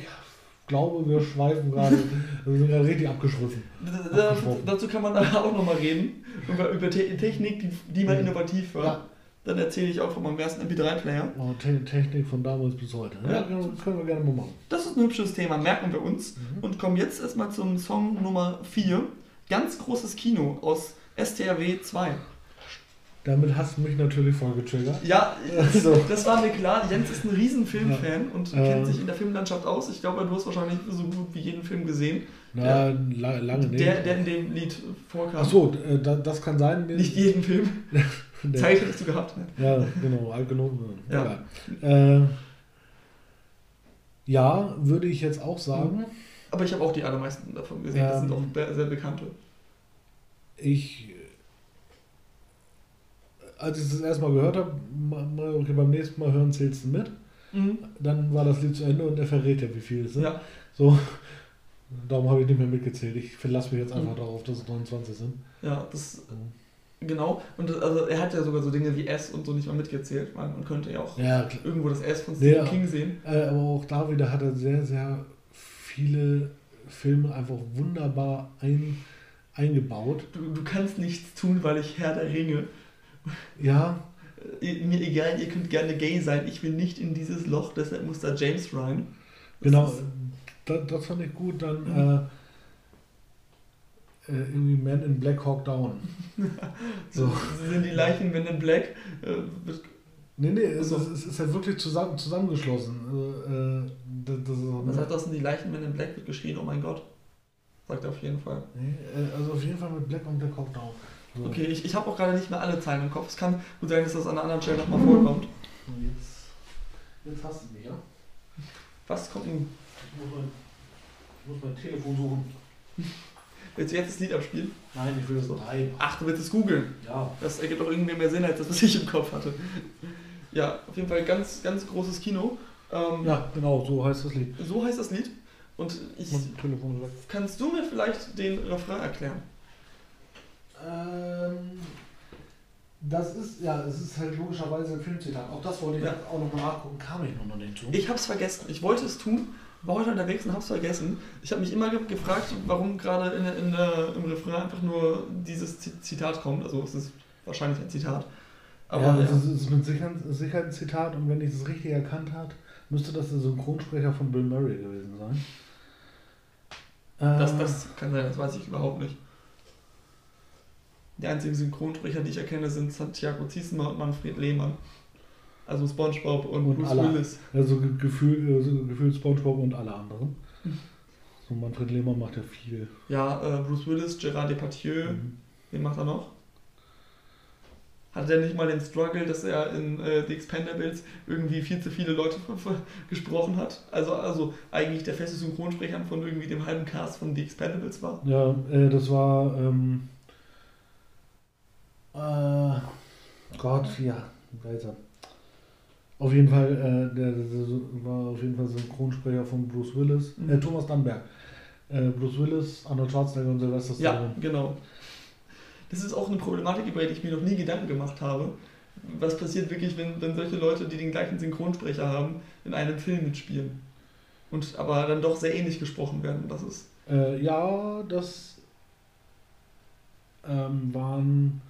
glaube, wir schweifen gerade, wir sind gerade richtig abgeschwiffen. Dazu kann man auch nochmal reden. Über, über Te Technik, die, die mal Ja. innovativ war. Ja. Dann erzähle ich auch von meinem ersten MP3-Player. Oh, Te Technik von damals bis heute. Ja, Ja. können können wir gerne mal machen. Das ist ein hübsches Thema, merken wir uns. Mhm. Und kommen jetzt erstmal zum Song Nummer 4. Ganz großes Kino aus STRW 2. Damit hast du mich natürlich voll getriggert. Ja, So. das war mir klar. Jens ist ein riesen Filmfan und Äh. kennt sich in der Filmlandschaft aus. Ich glaube, du hast wahrscheinlich so gut wie jeden Film gesehen, Na, la lange nicht. der, der in dem Lied vorkam. Achso, äh, da, das kann sein. Nicht jeden Film. Der- Zeit hättest du gehabt. Ne? Ja, genau, alt genug. Ja. Egal. Äh, ja, würde ich jetzt auch sagen. Aber ich habe auch die allermeisten davon gesehen. Das sind Ähm. auch sehr bekannte. Ich, als ich das erstmal gehört habe, okay, beim nächsten Mal hören zählst du mit. Mhm. Dann war das Lied zu Ende und er verrät ja, wie viel es sind. Ja. So, darum habe ich nicht mehr mitgezählt. Ich verlasse mich jetzt einfach Mhm. darauf, dass es 29 sind. ja, das genau. Und das, also er hat ja sogar so Dinge wie S und so nicht mal mitgezählt. Man, man könnte ja auch Ja, irgendwo das S von Stephen Ja. King sehen. Äh, aber auch da wieder hat er sehr, sehr viele Filme einfach wunderbar ein, eingebaut. Du, du kannst nichts tun, weil ich Herr der Ringe. Ja, Äh, Mir egal, ihr könnt gerne gay sein. Ich will nicht in dieses Loch, deshalb muss da James rein. Das genau. Das, das fand ich gut. Dann Mhm. äh, irgendwie Man in Black Hawk Down. So. Sie sind die Leichen Men in Black. Äh, Nee, nee, es, So. ist, es ist ja wirklich zusammen, zusammengeschlossen. Äh, äh, das, das auch, was hat das denn? Die Leichen Men in Black wird geschrien, oh mein Gott. Sagt er auf jeden Fall. nee, also auf jeden Fall mit Black und Black Hawk Down. Okay, ich, ich habe auch gerade nicht mehr alle Zeilen im Kopf. Es kann gut sein, dass das an einer anderen Stelle nochmal vorkommt. Und Jetzt, jetzt hast du mich, ja? Was kommt denn? Ich muss mein, ich muss mein Telefon suchen. Willst du jetzt das Lied abspielen? Nein, ich will das drei. Ach, du willst es googeln. Ja. Das ergibt auch irgendwie mehr Sinn, als das, was ich im Kopf hatte. Ja, auf jeden Fall ganz, ganz großes Kino. Ähm, Ja, genau, so heißt das Lied. So heißt das Lied. Und ich, Mein Telefon kannst du mir vielleicht den Refrain erklären? Ähm, das ist, ja, es ist halt logischerweise ein Filmzitat. Auch das wollte ich Ja. auch nochmal nachgucken, kam ich noch nicht zu. Ich hab's vergessen. Ich wollte es tun, war heute unterwegs und hab's vergessen. Ich habe mich immer ge gefragt, warum gerade in, in, der- im Refrain einfach nur dieses Zitat kommt. Also es ist wahrscheinlich ein Zitat. Aber ja, ja, das ist, ist mit Sicherheit, ein Zitat und wenn ich das richtig erkannt habe, müsste das der Synchronsprecher von Bill Murray gewesen sein. das, Äh, das kann sein, das weiß ich überhaupt nicht. Die einzigen Synchronsprecher, die ich erkenne, sind Santiago Ziesmer und Manfred Lehmann. Also Spongebob und, Und Bruce alle. Willis. Also ge- Gefühl, äh, so Gefühl Spongebob und alle anderen. So Manfred Lehmann macht ja viel. Ja, äh, Bruce Willis, Gerard Depardieu. Mhm. Wen macht er noch? Hatte der nicht mal den Struggle, dass er in äh, The Expendables irgendwie viel zu viele Leute gesprochen hat? Also, also eigentlich der feste Synchronsprecher von irgendwie dem halben Cast von The Expendables war. Ja, äh, das war, ähm, äh, Gott, ja, weiter. Auf jeden Fall, äh, der, der, der war auf jeden Fall Synchronsprecher von Bruce Willis, Mhm. äh, Thomas Dunberg. Äh, Bruce Willis, Arnold Schwarzenegger und Sylvester Ja, Stallone. genau. Das ist auch eine Problematik, über die ich mir noch nie Gedanken gemacht habe. Was passiert wirklich, wenn, wenn solche Leute, die den gleichen Synchronsprecher haben, in einem Film mitspielen? Und aber dann doch sehr ähnlich gesprochen werden. Das ist. Äh, ja, das ähm, waren,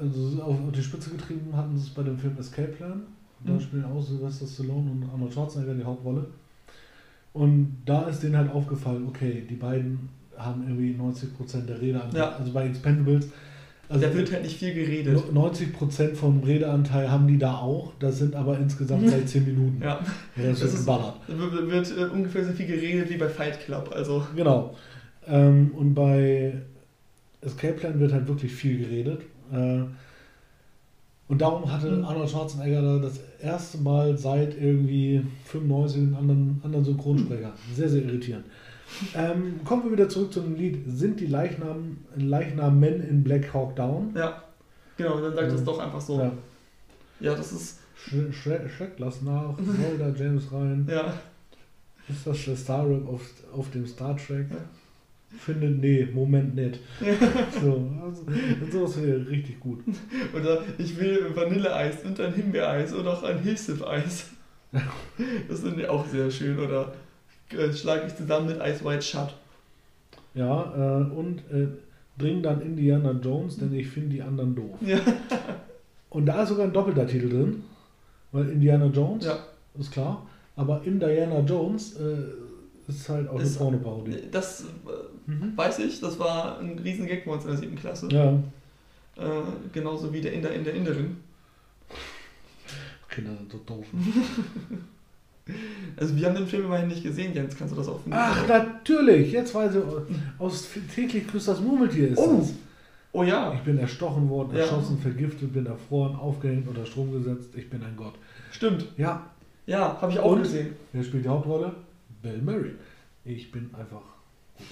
also auf, die Spitze getrieben hatten sie es bei dem Film Escape Plan. Da Mhm. spielen auch Sylvester Stallone und Arnold Schwarzenegger die Hauptrolle. Und da ist denen halt aufgefallen, okay, die beiden haben irgendwie 90% der Redeanteil. Ja. Also bei Expendables. Also da wird halt nicht viel geredet. 90% vom Redeanteil haben die da auch. Das sind aber insgesamt vielleicht 10 Minuten. Ja, Ja, das, Das ist- geballert. da wird, wird äh, ungefähr so viel geredet wie bei Fight Club. Also, Genau. Ähm, und bei Escape Plan wird halt wirklich viel geredet. Äh, und darum hatte Mhm. Arnold Schwarzenegger da das erste Mal seit irgendwie 95 einen anderen, anderen Synchronsprecher. Sehr, sehr irritierend. Ähm, kommen wir wieder zurück zu dem Lied. Sind die Leichnam, Leichnam Men in Black Hawk Down? ja. Genau, dann sagt es doch einfach so. Ja. Ja, das ist, Sch Schreck, lass nach. Hol da James rein. ja. Ist das der Star Wars auf, auf dem Star Trek? Ja. Finde, nee, Moment nicht. So, also, sowas wäre richtig gut. Oder ich will Vanilleeis und ein Himbeereis oder auch ein Hilfsif-Eis. Das sind ja auch sehr schön. Oder äh, schlage ich zusammen mit Ice White Shut. Ja, äh, und äh, bring dann Indiana Jones, denn ich finde die anderen doof. Ja. Und da ist sogar ein doppelter Titel drin, weil Indiana Jones, Ja. ist klar, aber in Diana Jones äh, ist halt auch eine Pornoparodie. Das äh, Mhm. weiß ich, das war ein riesen Gag bei uns in der siebten Klasse. Ja, Äh, genauso wie der Inder in der Inderin. Kinder sind so doof. Also wir haben den Film immerhin nicht gesehen, Jens, kannst du das auch finden? Ach, natürlich, jetzt weiß ich, aus täglich grüßt das Murmeltier ist Oh. das. Oh ja, Ich bin erstochen worden, Ja. erschossen, vergiftet, bin erfroren, aufgehängt, unter Strom gesetzt, ich bin ein Gott. stimmt. Ja, Ja, habe ich auch Und? gesehen. wer spielt die Hauptrolle? Bill Murray. Ich bin einfach gut.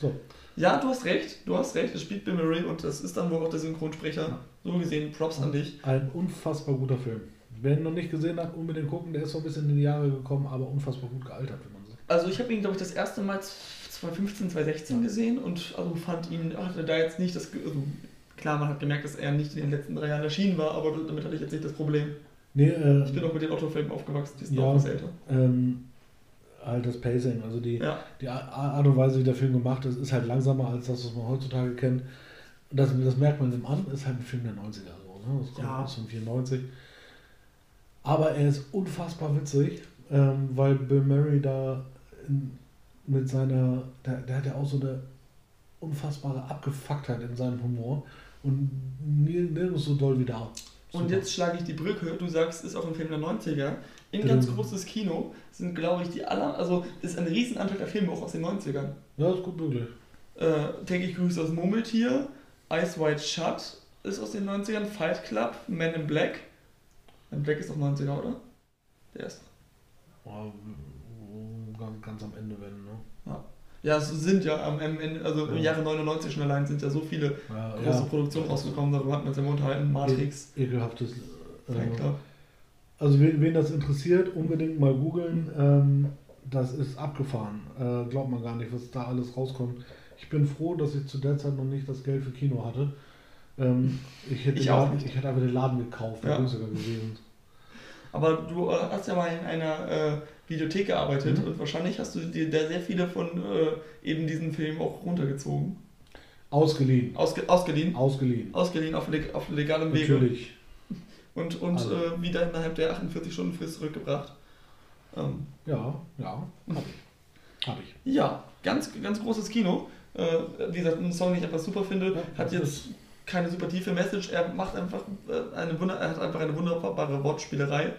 So, Ja, du hast recht, du hast recht, es spielt Bill Murray und das ist dann wohl auch der Synchronsprecher. Ja. So gesehen, Props an dich. ein unfassbar guter Film. Wer ihn noch nicht gesehen hat, unbedingt gucken. Der ist so ein bisschen in die Jahre gekommen, aber unfassbar gut gealtert, wenn man sagt. Also ich habe ihn, glaube ich, das erste Mal 2015, 2016 gesehen und also fand ihn, hatte da jetzt nicht das, also klar, man hat gemerkt, dass er nicht in den letzten drei Jahren erschienen war, aber damit hatte ich jetzt nicht das Problem. Nee, äh, Ich bin auch mit den Otto-Filmen aufgewachsen, die sind Ja. auch was älter. ähm, halt das Pacing, also die, Ja, die Art und Weise, wie der Film gemacht ist, ist halt langsamer als das, was man heutzutage kennt. Das, das merkt man ihm an, ist halt ein Film der 90er. So, ne? Das kommt Ja. aus von 94. Aber er ist unfassbar witzig, ähm, weil Bill Murray da in, mit seiner, der, der hat ja auch so eine unfassbare Abgefucktheit in seinem Humor und nirgends so doll wie da. Und jetzt schlage ich die Brücke, du sagst, ist auch ein Film der 90er. In ganz großes Kino sind, glaube ich, die aller, also ist ein Riesenanteil der Filme auch aus den 90ern. Ja, ist gut möglich. Äh, täglich grüßt das Murmeltier, Ice White Shut ist aus den 90ern, Fight Club, Men in Black. Men in Black ist doch 90er, oder? Der ist. Ja, ganz, ganz am Ende, wenn, ne? Ja, es sind ja am Ende, also im Ja. Jahre 99 schon allein sind ja so viele Ja, große Produktionen rausgekommen, darüber hatten wir uns ja unterhalten, Matrix, Ekelhaftes. Äh, also wen, wen das interessiert, unbedingt mal googeln. Ähm, das ist abgefahren. Äh, glaubt man gar nicht, was da alles rauskommt. Ich bin froh, dass ich zu der Zeit noch nicht das Geld für Kino hatte. Ähm, ich, hätte Ich Laden, ich hätte einfach den Laden gekauft, wäre Ja. günstiger gewesen. Aber du äh, hast ja mal in einer äh, Videothek gearbeitet Mhm. und wahrscheinlich hast du dir da sehr viele von äh, eben diesen Filmen auch runtergezogen. Ausgeliehen. Ausge ausgeliehen. Ausgeliehen. Ausgeliehen auf, leg auf legalem Wege. Natürlich. Und, und Also. äh, wieder innerhalb der 48-Stunden-Frist zurückgebracht. Ähm, Ja, ja, hab ich. Hab ich. ja, ganz, ganz großes Kino. Äh, wie gesagt, ein Song, den ich einfach super finde, Ja, hat jetzt keine super tiefe Message. Er macht einfach äh, eine Wunder er hat einfach eine wunderbare Wortspielerei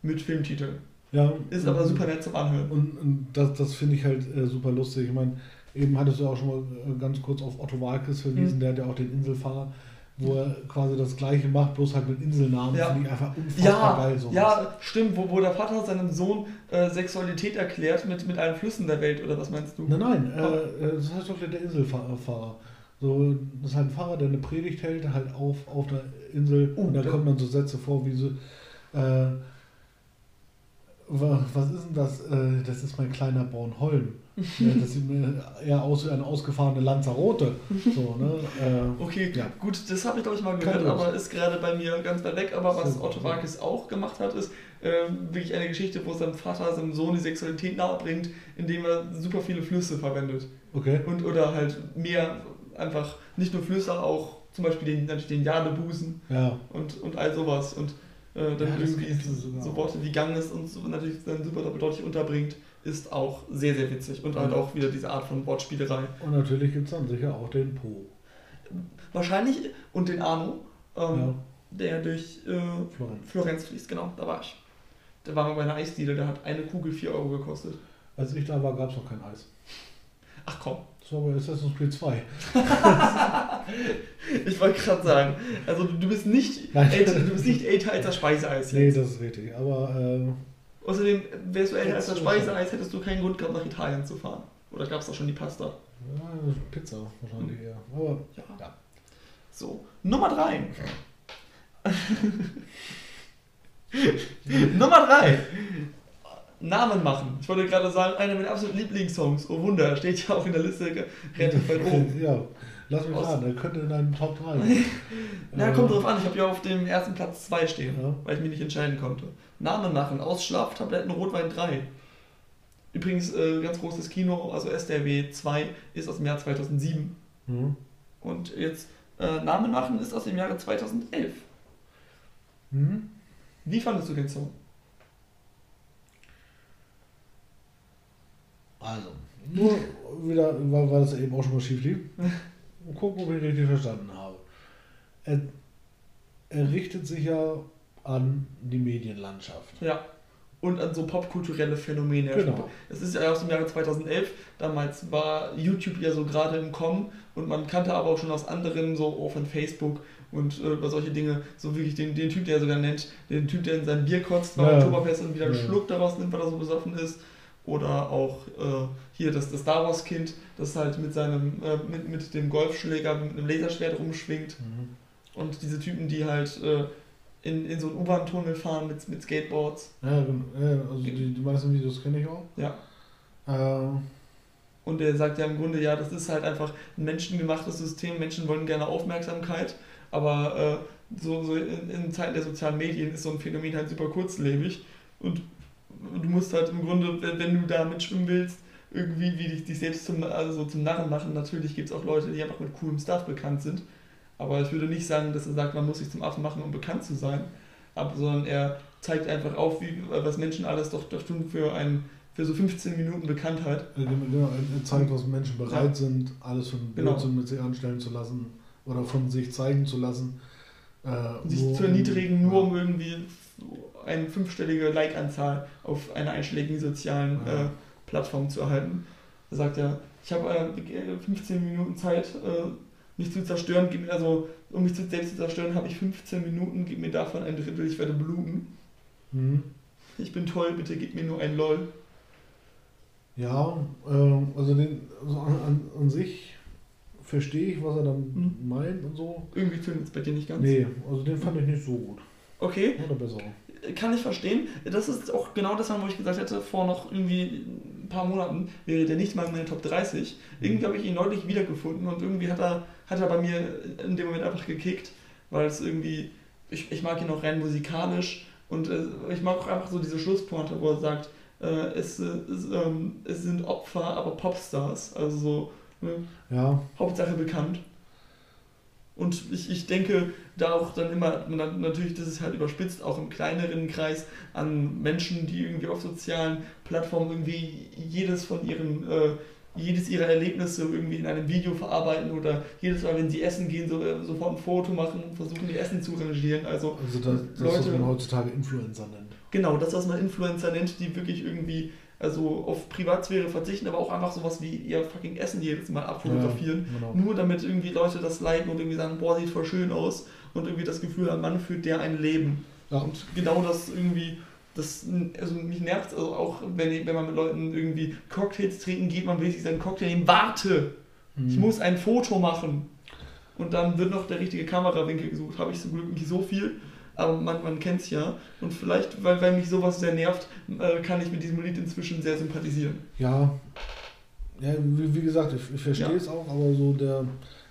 mit Filmtiteln. Ja, Ist aber super nett zum Anhören. Und, und das, das finde ich halt äh, super lustig. Ich meine, eben hattest du auch schon mal äh, ganz kurz auf Otto Walkes verwiesen, Mhm. der hat ja auch den Inselfahrer, wo er quasi das gleiche macht, bloß halt mit Inselnamen. Ja. Finde ich einfach unfassbar Ja, geil. Sowas. ja, stimmt, wo, wo der Vater seinem Sohn äh, Sexualität erklärt mit, mit allen Flüssen der Welt, oder was meinst du? Nein, nein, äh, äh, das heißt doch der Inselfahrer. So, das ist halt ein Fahrer, der eine Predigt hält, halt auf, auf der Insel. Oh, und da kommen dann so Sätze vor, wie so, äh, was ist denn das? Äh, das ist mein kleiner Bornholm. das sieht mir eher aus wie eine ausgefahrene Lanzarote. So, ne? Äh, Okay, Ja. gut, das habe ich glaube ich mal gehört, aber ist gerade bei mir ganz weit weg. Aber was Otto so. Walkes auch gemacht hat, ist ähm, wirklich eine Geschichte, wo sein Vater seinem Sohn die Sexualität nahebringt, indem er super viele Flüsse verwendet. okay. Und oder halt mehr einfach, nicht nur Flüsse, auch zum Beispiel den, natürlich den Jadebusen Ja. und, und all sowas. Und äh, dann Ja, irgendwie sogar so auch. Worte wie Ganges und so natürlich dann super deutlich unterbringt, ist auch sehr, sehr witzig. Und halt auch wieder diese Art von Wortspielerei. Und natürlich gibt es dann sicher auch den Po. Wahrscheinlich, und den Arno, ähm, Ja, der durch äh, Florenz. Florenz fließt, genau, da war ich. Da waren wir bei einer Eisdiele, da hat eine Kugel 4 Euro gekostet. Als ich da war, gab es noch kein Eis. Ach komm. War bei Assassin's Creed 2. Ich wollte gerade sagen, also du bist nicht Nein. älter, du bist nicht älter als das Speiseeis Nee, jetzt. das ist richtig. Aber äh, Außerdem, wärst du älter als das Speiseeis, hättest du keinen Grund gehabt, nach Italien zu fahren. Oder gab es da schon die Pasta? ja, Pizza wahrscheinlich eher. Aber Ja. Ja. So, Nummer 3. Nummer 3. Namen machen. Ich wollte gerade sagen, einer meiner absoluten Lieblingssongs. Oh Wunder, steht ja auch in der Liste relativ weit oben. Ja, lass mich Aus- raten, der könnte in deinen Top 3 sein. Na, Äh, kommt drauf an, ich habe ja auf dem ersten Platz 2 stehen, Ja. weil ich mich nicht entscheiden konnte. Namen machen, aus Schlaftabletten Rotwein 3. Übrigens, äh, ganz großes Kino, also SDRW 2 ist aus dem Jahr 2007. Hm. Und jetzt äh, Namen machen ist aus dem Jahre 2011. Hm? Wie fandest du den Song? Also, nur wieder, weil, weil das eben auch schon mal schief lief. Und gucken, ob ich richtig verstanden habe. Er, er richtet sich ja an die Medienlandschaft. Ja. Und an so popkulturelle Phänomene. Genau. Es ist ja aus dem Jahre 2011. Damals war YouTube ja so gerade im Kommen und man kannte aber auch schon aus anderen, so auch von Facebook und äh, über solche Dinge, so wirklich den, den Typ, der er sogar nennt, den Typ, der in sein Bier kotzt beim Ja. Oktoberfest und wieder einen Ja. Schluck daraus nimmt, weil er so besoffen ist. Oder auch äh, hier das, das Star Wars Kind, das halt mit seinem, äh, mit, mit dem Golfschläger, mit einem Laserschwert rumschwingt. Mhm. Und diese Typen, die halt äh, in, in so einen U-Bahn-Tunnel fahren mit, mit Skateboards. Ja, genau. ja, also die, die meisten Videos kenne ich auch. Ja. Äh, Und er sagt ja im Grunde, ja, das ist halt einfach ein menschengemachtes System. Menschen wollen gerne Aufmerksamkeit, aber äh, so, so in, in Zeiten der sozialen Medien ist so ein Phänomen halt super kurzlebig. Und du musst halt im Grunde, wenn, wenn du da mitschwimmen willst, irgendwie wie dich, dich selbst zum, also zum Narren machen. Natürlich gibt es auch Leute, die einfach mit coolem Stuff bekannt sind. Aber ich würde nicht sagen, dass er sagt, man muss sich zum Affen machen, um bekannt zu sein. Aber, sondern er zeigt einfach auf, wie, was Menschen alles doch, doch tun für, ein, für so 15 Minuten Bekanntheit. genau, er zeigt, was Menschen bereit Ja. sind, alles einen Genau. Blödsinn mit sich anstellen zu lassen oder von sich zeigen zu lassen. Äh, sich nur zu um- erniedrigen, nur ja. um irgendwie eine fünfstellige Like-Anzahl auf einer einschlägigen sozialen Ja. äh, Plattform zu erhalten. Da sagt er, ich habe äh, 15 Minuten Zeit, äh, mich zu zerstören, gib mir, also um mich selbst zu zerstören, habe ich 15 Minuten, gib mir davon ein Drittel, ich werde bluten. Mhm. Ich bin toll, bitte gib mir nur ein LOL. Ja, äh, also, den, also an, an, an sich verstehe ich, was er dann Mhm. meint und so. Irgendwie zündet es bei dir nicht ganz. Nee, also den fand ich nicht so gut. Okay, Oder besser. Kann ich verstehen. Das ist auch genau das, wo ich gesagt hätte, vor noch irgendwie ein paar Monaten wäre der nicht mal in meinen Top 30. Irgendwie habe ich ihn neulich wiedergefunden und irgendwie hat er, hat er bei mir in dem Moment einfach gekickt, weil es irgendwie, ich, ich mag ihn auch rein musikalisch und äh, ich mag auch einfach so diese Schlusspointe, wo er sagt, äh, es, äh, es, ähm, es sind Opfer, aber Popstars, also so ne, Ja, Hauptsache bekannt. Und ich, ich denke da auch dann immer, na- natürlich, das ist halt überspitzt, auch im kleineren Kreis an Menschen, die irgendwie auf sozialen Plattformen irgendwie jedes von ihren, äh, jedes ihrer Erlebnisse irgendwie in einem Video verarbeiten oder jedes Mal, wenn sie essen gehen, so, äh, sofort ein Foto machen und versuchen, ihr Essen zu rangieren. Also also das, das was Leute- man heutzutage Influencer nennt. Genau, das, was man Influencer nennt, die wirklich irgendwie also auf Privatsphäre verzichten, aber auch einfach sowas wie ihr fucking Essen jedes Mal abfotografieren. Ja, genau. Nur damit irgendwie Leute das liken und irgendwie sagen, boah, sieht voll schön aus und irgendwie das Gefühl haben, Mann führt der ein Leben. Ja. Und genau das irgendwie, das, also mich nervt also auch, wenn, wenn man mit Leuten irgendwie Cocktails trinken geht, man will sich seinen Cocktail nehmen, warte, ich Mhm. muss ein Foto machen. Und dann wird noch der richtige Kamerawinkel gesucht. Habe ich zum Glück nicht so viel, aber man, man kennt es ja. Und vielleicht, weil, weil mich sowas sehr nervt, äh, kann ich mit diesem Lied inzwischen sehr sympathisieren. Ja, ja wie, wie gesagt, ich, ich verstehe Ja. es auch, aber so der,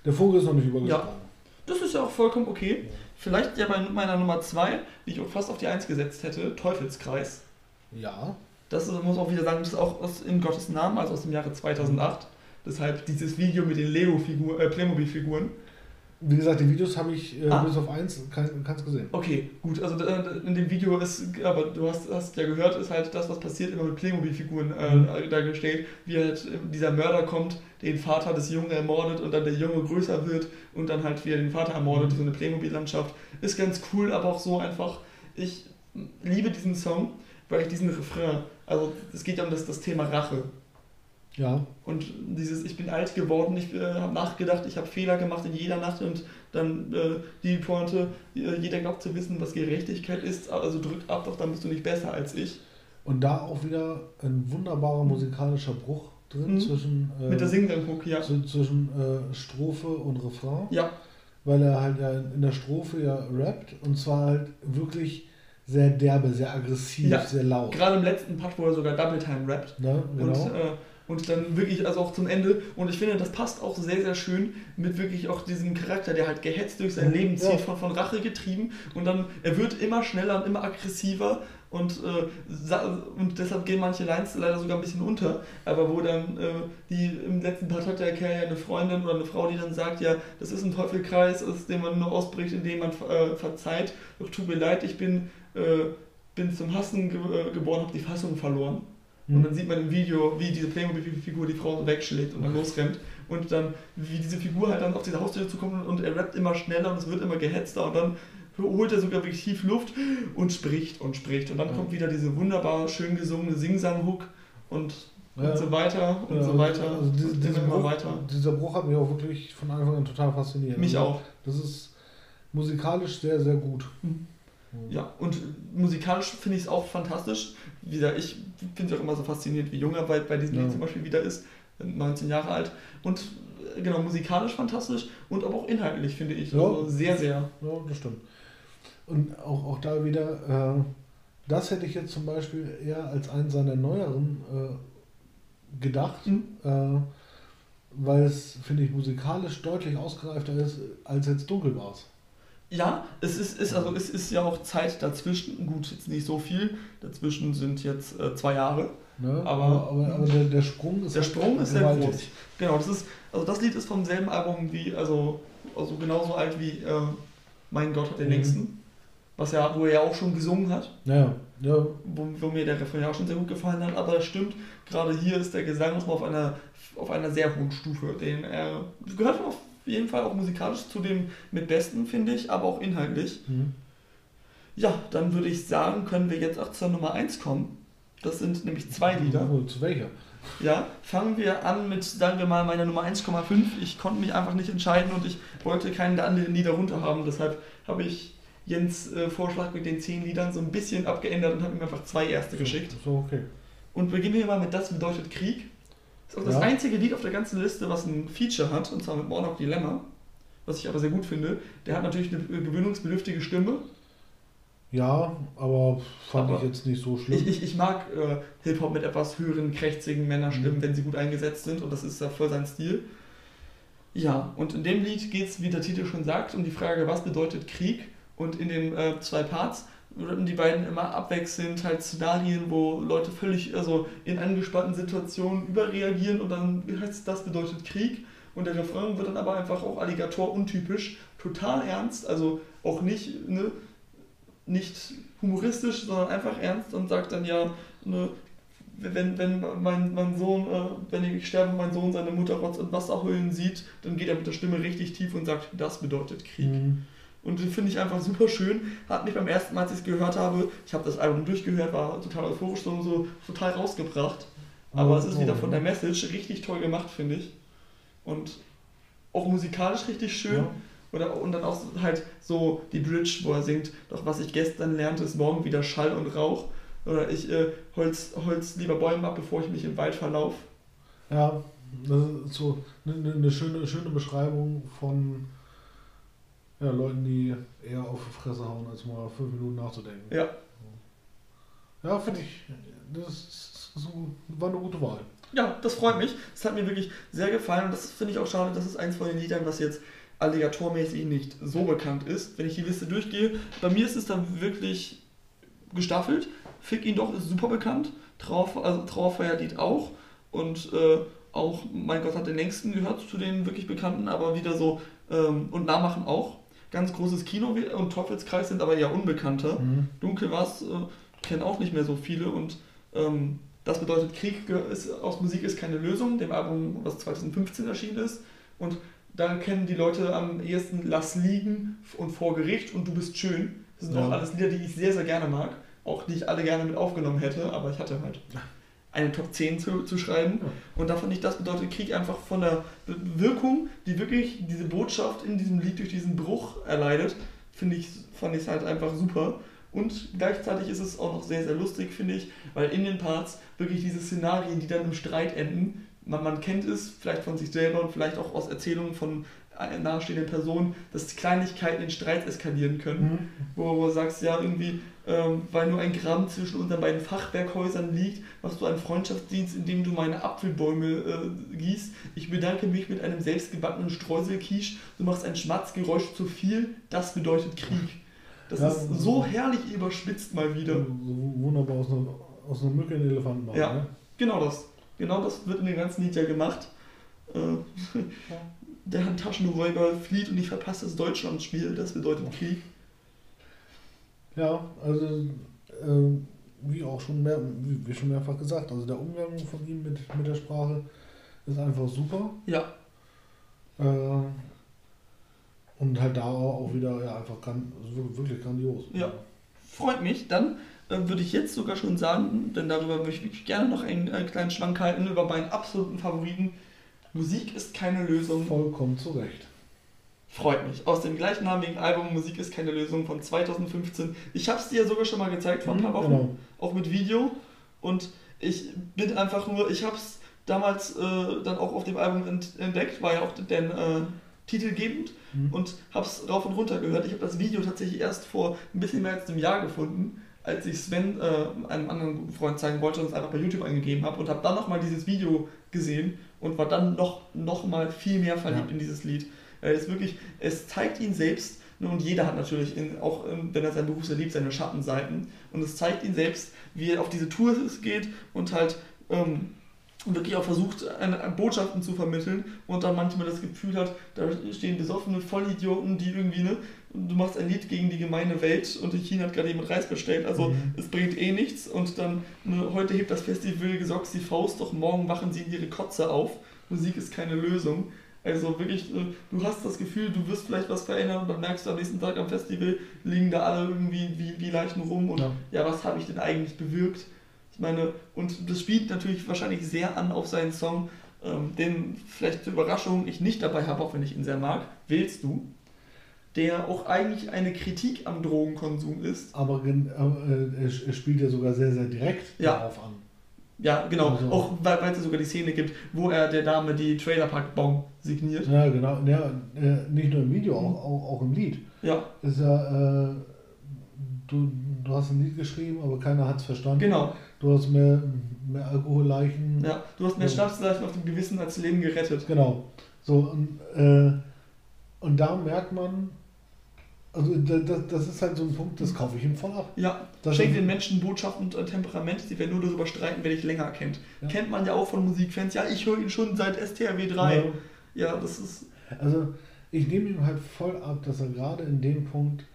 der Vogel ist noch nicht übergesprungen. Das ist ja auch vollkommen okay. Vielleicht ja bei meiner Nummer 2, die ich fast auf die 1 gesetzt hätte, Teufelskreis. Ja, Das ist, muss man auch wieder sagen, das ist auch aus in Gottes Namen, also aus dem Jahre 2008. Deshalb dieses Video mit den Lego-Figuren, äh, Playmobil-Figuren. Wie gesagt, die Videos habe ich äh, Ah. bis auf eins kein, keins gesehen. Okay, gut, also äh, in dem Video ist, aber du hast, hast ja gehört, ist halt das, was passiert, immer mit Playmobil-Figuren äh, Mhm. dargestellt, wie halt äh, dieser Mörder kommt, den Vater des Jungen ermordet und dann der Junge größer wird und dann halt wieder den Vater ermordet, Mhm. so eine Playmobil-Landschaft. Ist ganz cool, aber auch so einfach, ich liebe diesen Song, weil ich diesen Refrain, also es geht ja um das, das Thema Rache. Ja, Und dieses, ich bin alt geworden, ich äh, habe nachgedacht, ich habe Fehler gemacht in jeder Nacht und dann äh, die Pointe, äh, jeder glaubt zu wissen, was Gerechtigkeit ist, also drück ab, doch dann bist du nicht besser als ich. und da auch wieder ein wunderbarer musikalischer Bruch drin Mhm. zwischen, äh, Mit der Singgang-Hook, ja. zw- zwischen äh, Strophe und Refrain, Ja, weil er halt ja in der Strophe ja rappt und zwar halt wirklich sehr derbe, sehr aggressiv, Ja, sehr laut. gerade im letzten Part, wo er sogar Double Time rappt. Ne? Genau. Und, äh, und dann wirklich, also auch zum Ende. Und ich finde, das passt auch sehr, sehr schön mit wirklich auch diesem Charakter, der halt gehetzt durch sein Mhm, Leben zieht, ja. von, von Rache getrieben. Und dann, er wird immer schneller und immer aggressiver. Und, äh, und deshalb gehen manche Lines leider sogar ein bisschen unter. Aber wo dann äh, die im letzten Part hat der Kerl ja eine Freundin oder eine Frau, die dann sagt, ja, das ist ein Teufelkreis, aus dem man nur ausbricht, indem man äh, verzeiht. Doch tut mir leid, ich bin, äh, bin zum Hassen ge äh, geboren, habe die Fassung verloren. Und dann Mhm. sieht man im Video, wie diese Playmobil-Figur die Frau wegschlägt und dann losrennt. Und dann, wie diese Figur halt dann auf diese Haustür zukommt und er rappt immer schneller und es wird immer gehetzter und dann holt er sogar wirklich tief Luft und spricht und spricht. Und dann Ja. kommt wieder diese wunderbar schön gesungene Sing-Sang-Hook und, Ja. und so weiter und Ja, so weiter. Also diese, und dieser, immer Bruch, weiter. dieser Bruch hat mich auch wirklich von Anfang an total fasziniert. Mich Also, auch. Das ist musikalisch sehr, sehr gut. Mhm. Ja, und musikalisch finde ich es auch fantastisch. Wieder, ich finde es auch immer so faszinierend, wie jung er bei, bei diesem Ja. Lied zum Beispiel wieder ist, 19 Jahre alt. Und äh, genau, musikalisch fantastisch und aber auch inhaltlich, finde ich. Ja. Also sehr, sehr. Ja, das stimmt. Und auch, auch da wieder, äh, das hätte ich jetzt zum Beispiel eher als einen seiner neueren äh, gedacht, Mhm. äh, weil es, finde ich, musikalisch deutlich ausgereifter ist als jetzt Dunkel war's. Ja, es ist, ist, also es ist ja auch Zeit dazwischen. Gut, jetzt nicht so viel. Dazwischen sind jetzt äh, zwei Jahre. Ne? Aber- aber, aber der, der Sprung ist Der halt Sprung ist sehr groß. Genau, das ist, also das Lied ist vom selben Album wie, also, also genauso alt wie äh, Mein Gott hat den Mhm. längsten. Was ja, wo er ja auch schon gesungen hat. Ja, ja, wo, wo mir der Refrain ja auch schon sehr gut gefallen hat, aber das stimmt, gerade hier ist der Gesang nochmal auf einer, auf einer sehr hohen Stufe. Den er gehört auf jeden Fall auch musikalisch zu dem mit Besten, finde ich, aber auch inhaltlich. mhm. Ja, dann würde ich sagen, können wir jetzt auch zur Nummer 1 kommen. Das sind nämlich zwei Lieder. Oh, zu welcher? Ja, fangen wir an mit, sagen wir mal, meiner Nummer 1,5. Ich konnte mich einfach nicht entscheiden und ich wollte keinen der anderen Lieder runter haben. Deshalb habe ich Jens äh, Vorschlag mit den 10 Liedern so ein bisschen abgeändert und habe ihm einfach zwei erste geschickt. So, okay. Und beginnen wir mal mit Das bedeutet Krieg. Das ist auch das Ja. einzige Lied auf der ganzen Liste, was ein Feature hat, und zwar mit Morlock Dilemma. Was ich aber sehr gut finde. Der hat natürlich eine gewöhnungsbedürftige Stimme. Ja, aber fand Aber ich jetzt nicht so schlimm. Ich, ich, ich mag äh, Hip-Hop mit etwas höheren, krächzigen Männerstimmen, Mhm. wenn sie gut eingesetzt sind, und das ist ja voll sein Stil. Ja, und in dem Lied geht es, wie der Titel schon sagt, um die Frage, was bedeutet Krieg? Und in den äh, zwei Parts rappen die beiden immer abwechselnd halt Szenarien, wo Leute völlig, also in angespannten Situationen überreagieren und dann heißt das bedeutet Krieg. Und der Refrain wird dann aber einfach auch Alligator untypisch, total ernst, also auch nicht, ne, nicht humoristisch, sondern einfach ernst und sagt dann ja, ne, wenn, wenn mein, mein Sohn, äh, wenn ich sterbe, mein Sohn seine Mutter Rotz und Wasser heulen sieht, dann geht er mit der Stimme richtig tief und sagt, das bedeutet Krieg. Mhm. Und den finde ich einfach super schön. Hat mich beim ersten Mal, als ich es gehört habe, ich habe das Album durchgehört, war total euphorisch so, so total rausgebracht. Aber Oh, es ist wieder oh. von der Message richtig toll gemacht, finde ich. Und auch musikalisch richtig schön. Ja. Oder, und dann auch halt so die Bridge, wo er singt, doch was ich gestern lernte, ist morgen wieder Schall und Rauch. Oder ich äh, holz, holz lieber Bäume ab, bevor ich mich im Wald verlauf. Ja, das ist so eine, eine- eine schöne, schöne Beschreibung von ja, Leuten, die eher auf die Fresse hauen, als mal fünf Minuten nachzudenken. Ja. Ja, finde ich, das war eine gute Wahl. Ja, das freut mich. Das hat mir wirklich sehr gefallen und das finde ich auch schade, das ist eins von den Liedern, was jetzt alligatormäßig nicht so bekannt ist. Wenn ich die Liste durchgehe, bei mir ist es dann wirklich gestaffelt. Fick ihn doch ist super bekannt. Trauer, also Trauerfeierlied auch. Und äh, auch Mein Gott hat den längsten gehört zu den wirklich bekannten, aber wieder so ähm, und Nachmachen auch. Ganz großes Kino und Teufelskreis sind aber eher unbekannter. Mhm. Dunkel war's, äh, kennen auch nicht mehr so viele und ähm, das bedeutet, Krieg ist, aus Musik ist keine Lösung, dem Album, was 2015 erschienen ist. Und da kennen die Leute am ehesten Lass liegen und vor Gericht und Du bist schön. Das sind Ja. auch alles Lieder, die ich sehr, sehr gerne mag. Auch die ich alle gerne mit aufgenommen hätte, aber ich hatte halt eine Top 10 zu, zu schreiben. Ja. Und da fand ich, das bedeutet Krieg einfach von der Wirkung, die wirklich diese Botschaft in diesem Lied durch diesen Bruch erleidet, finde ich, fand ich es halt einfach super. Und gleichzeitig ist es auch noch sehr, sehr lustig, finde ich, weil in den Parts wirklich diese Szenarien, die dann im Streit enden, man, man kennt es vielleicht von sich selber und vielleicht auch aus Erzählungen von äh, nahestehenden Personen, dass Kleinigkeiten in Streit eskalieren können Mhm. wo, wo du sagst, ja, irgendwie, ähm, weil nur ein Gramm zwischen unseren beiden Fachwerkhäusern liegt, machst du einen Freundschaftsdienst, indem du meine Apfelbäume äh, gießt. Ich bedanke mich mit einem selbstgebackenen Streuselquiche. Du machst ein Schmatzgeräusch zu viel. Das bedeutet Krieg. Das Ja, ist so herrlich überspitzt mal wieder. So wunderbar aus einer, aus einer Mücke einen Elefanten machen. Ja. Ne? Genau das. Genau das wird in dem ganzen Lied ja gemacht. Äh, der Handtaschenräuber flieht und ich verpasse das Deutschlandspiel. Das bedeutet Krieg. Ja, also äh, wie auch schon mehr, wie, schon mehrfach gesagt, also der Umgang von ihm mit, mit der Sprache ist einfach super. Ja, Äh, und halt da auch wieder ja, einfach gran, wirklich grandios. Ja. freut mich. Dann äh, würde ich jetzt sogar schon sagen, denn darüber möchte ich gerne noch einen, äh, kleinen Schwank halten, über meinen absoluten Favoriten. Musik ist keine Lösung. Vollkommen zu Recht. Freut mich. Aus dem gleichnamigen Album Musik ist keine Lösung von 2015. Ich habe es dir sogar schon mal gezeigt vor ein paar Wochen, Genau. auch mit Video. Und ich bin einfach nur, ich habe es damals äh, dann auch auf dem Album ent entdeckt, war ja auch den äh, titelgebend Mhm. und habe es rauf und runter gehört. Ich habe das Video tatsächlich erst vor ein bisschen mehr als einem Jahr gefunden, als ich Sven, äh, einem anderen guten Freund, zeigen wollte und es einfach bei YouTube eingegeben habe und habe dann nochmal dieses Video gesehen und war dann noch, noch mal viel mehr verliebt Ja. in dieses Lied. Weil es wirklich, es zeigt ihn selbst ne, und jeder hat natürlich, in, auch ähm, wenn er seinen Beruf erlebt, seine Schattenseiten und es zeigt ihn selbst, wie er auf diese Tour geht und halt ähm, wirklich auch versucht, eine, eine Botschaften zu vermitteln und dann manchmal das Gefühl hat, da stehen besoffene Vollidioten, die irgendwie, ne, du machst ein Lied gegen die gemeine Welt und China hat gerade jemand Reis bestellt, also Mhm. es bringt eh nichts und dann, ne, heute hebt das Festival gesockt die Faust, doch morgen wachen sie in ihre Kotze auf. Musik ist keine Lösung. Also wirklich, äh, du hast das Gefühl, du wirst vielleicht was verändern und dann merkst du am nächsten Tag am Festival, liegen da alle irgendwie wie, wie Leichen rum und Ja. ja, was habe ich denn eigentlich bewirkt? Ich meine, und das spielt natürlich wahrscheinlich sehr an auf seinen Song, ähm, den vielleicht zur Überraschung ich nicht dabei habe, auch wenn ich ihn sehr mag, Willst du? Der auch eigentlich eine Kritik am Drogenkonsum ist. Aber äh, er, er spielt ja sogar sehr, sehr direkt Ja. darauf an. Ja, genau. Also- Auch weil weil es sogar die Szene gibt, wo er der Dame die Trailerpark-Bon signiert. Ja, genau. Ja, äh, nicht nur im Video, auch, auch, auch im Lied. Ja, Ist ja, äh, du, du hast ein Lied geschrieben, aber keiner hat es verstanden. genau. Du hast mehr, mehr Alkoholleichen. Ja, du hast mehr. Schnapsleichen auf dem Gewissen als Leben gerettet. Genau. So, und, äh, und da merkt man, also da- das, das ist halt so ein Punkt, das kaufe ich ihm voll ab. Ja, Das schenkt den Menschen Botschaft und äh, Temperament, die werden nur darüber streiten, wer dich länger kennt. Ja. Kennt man ja auch von Musikfans. Ja, ich höre ihn schon seit STRW 3. Ja. Ja, das ist. Also ich nehme ihm halt voll ab, dass er gerade in dem Punkt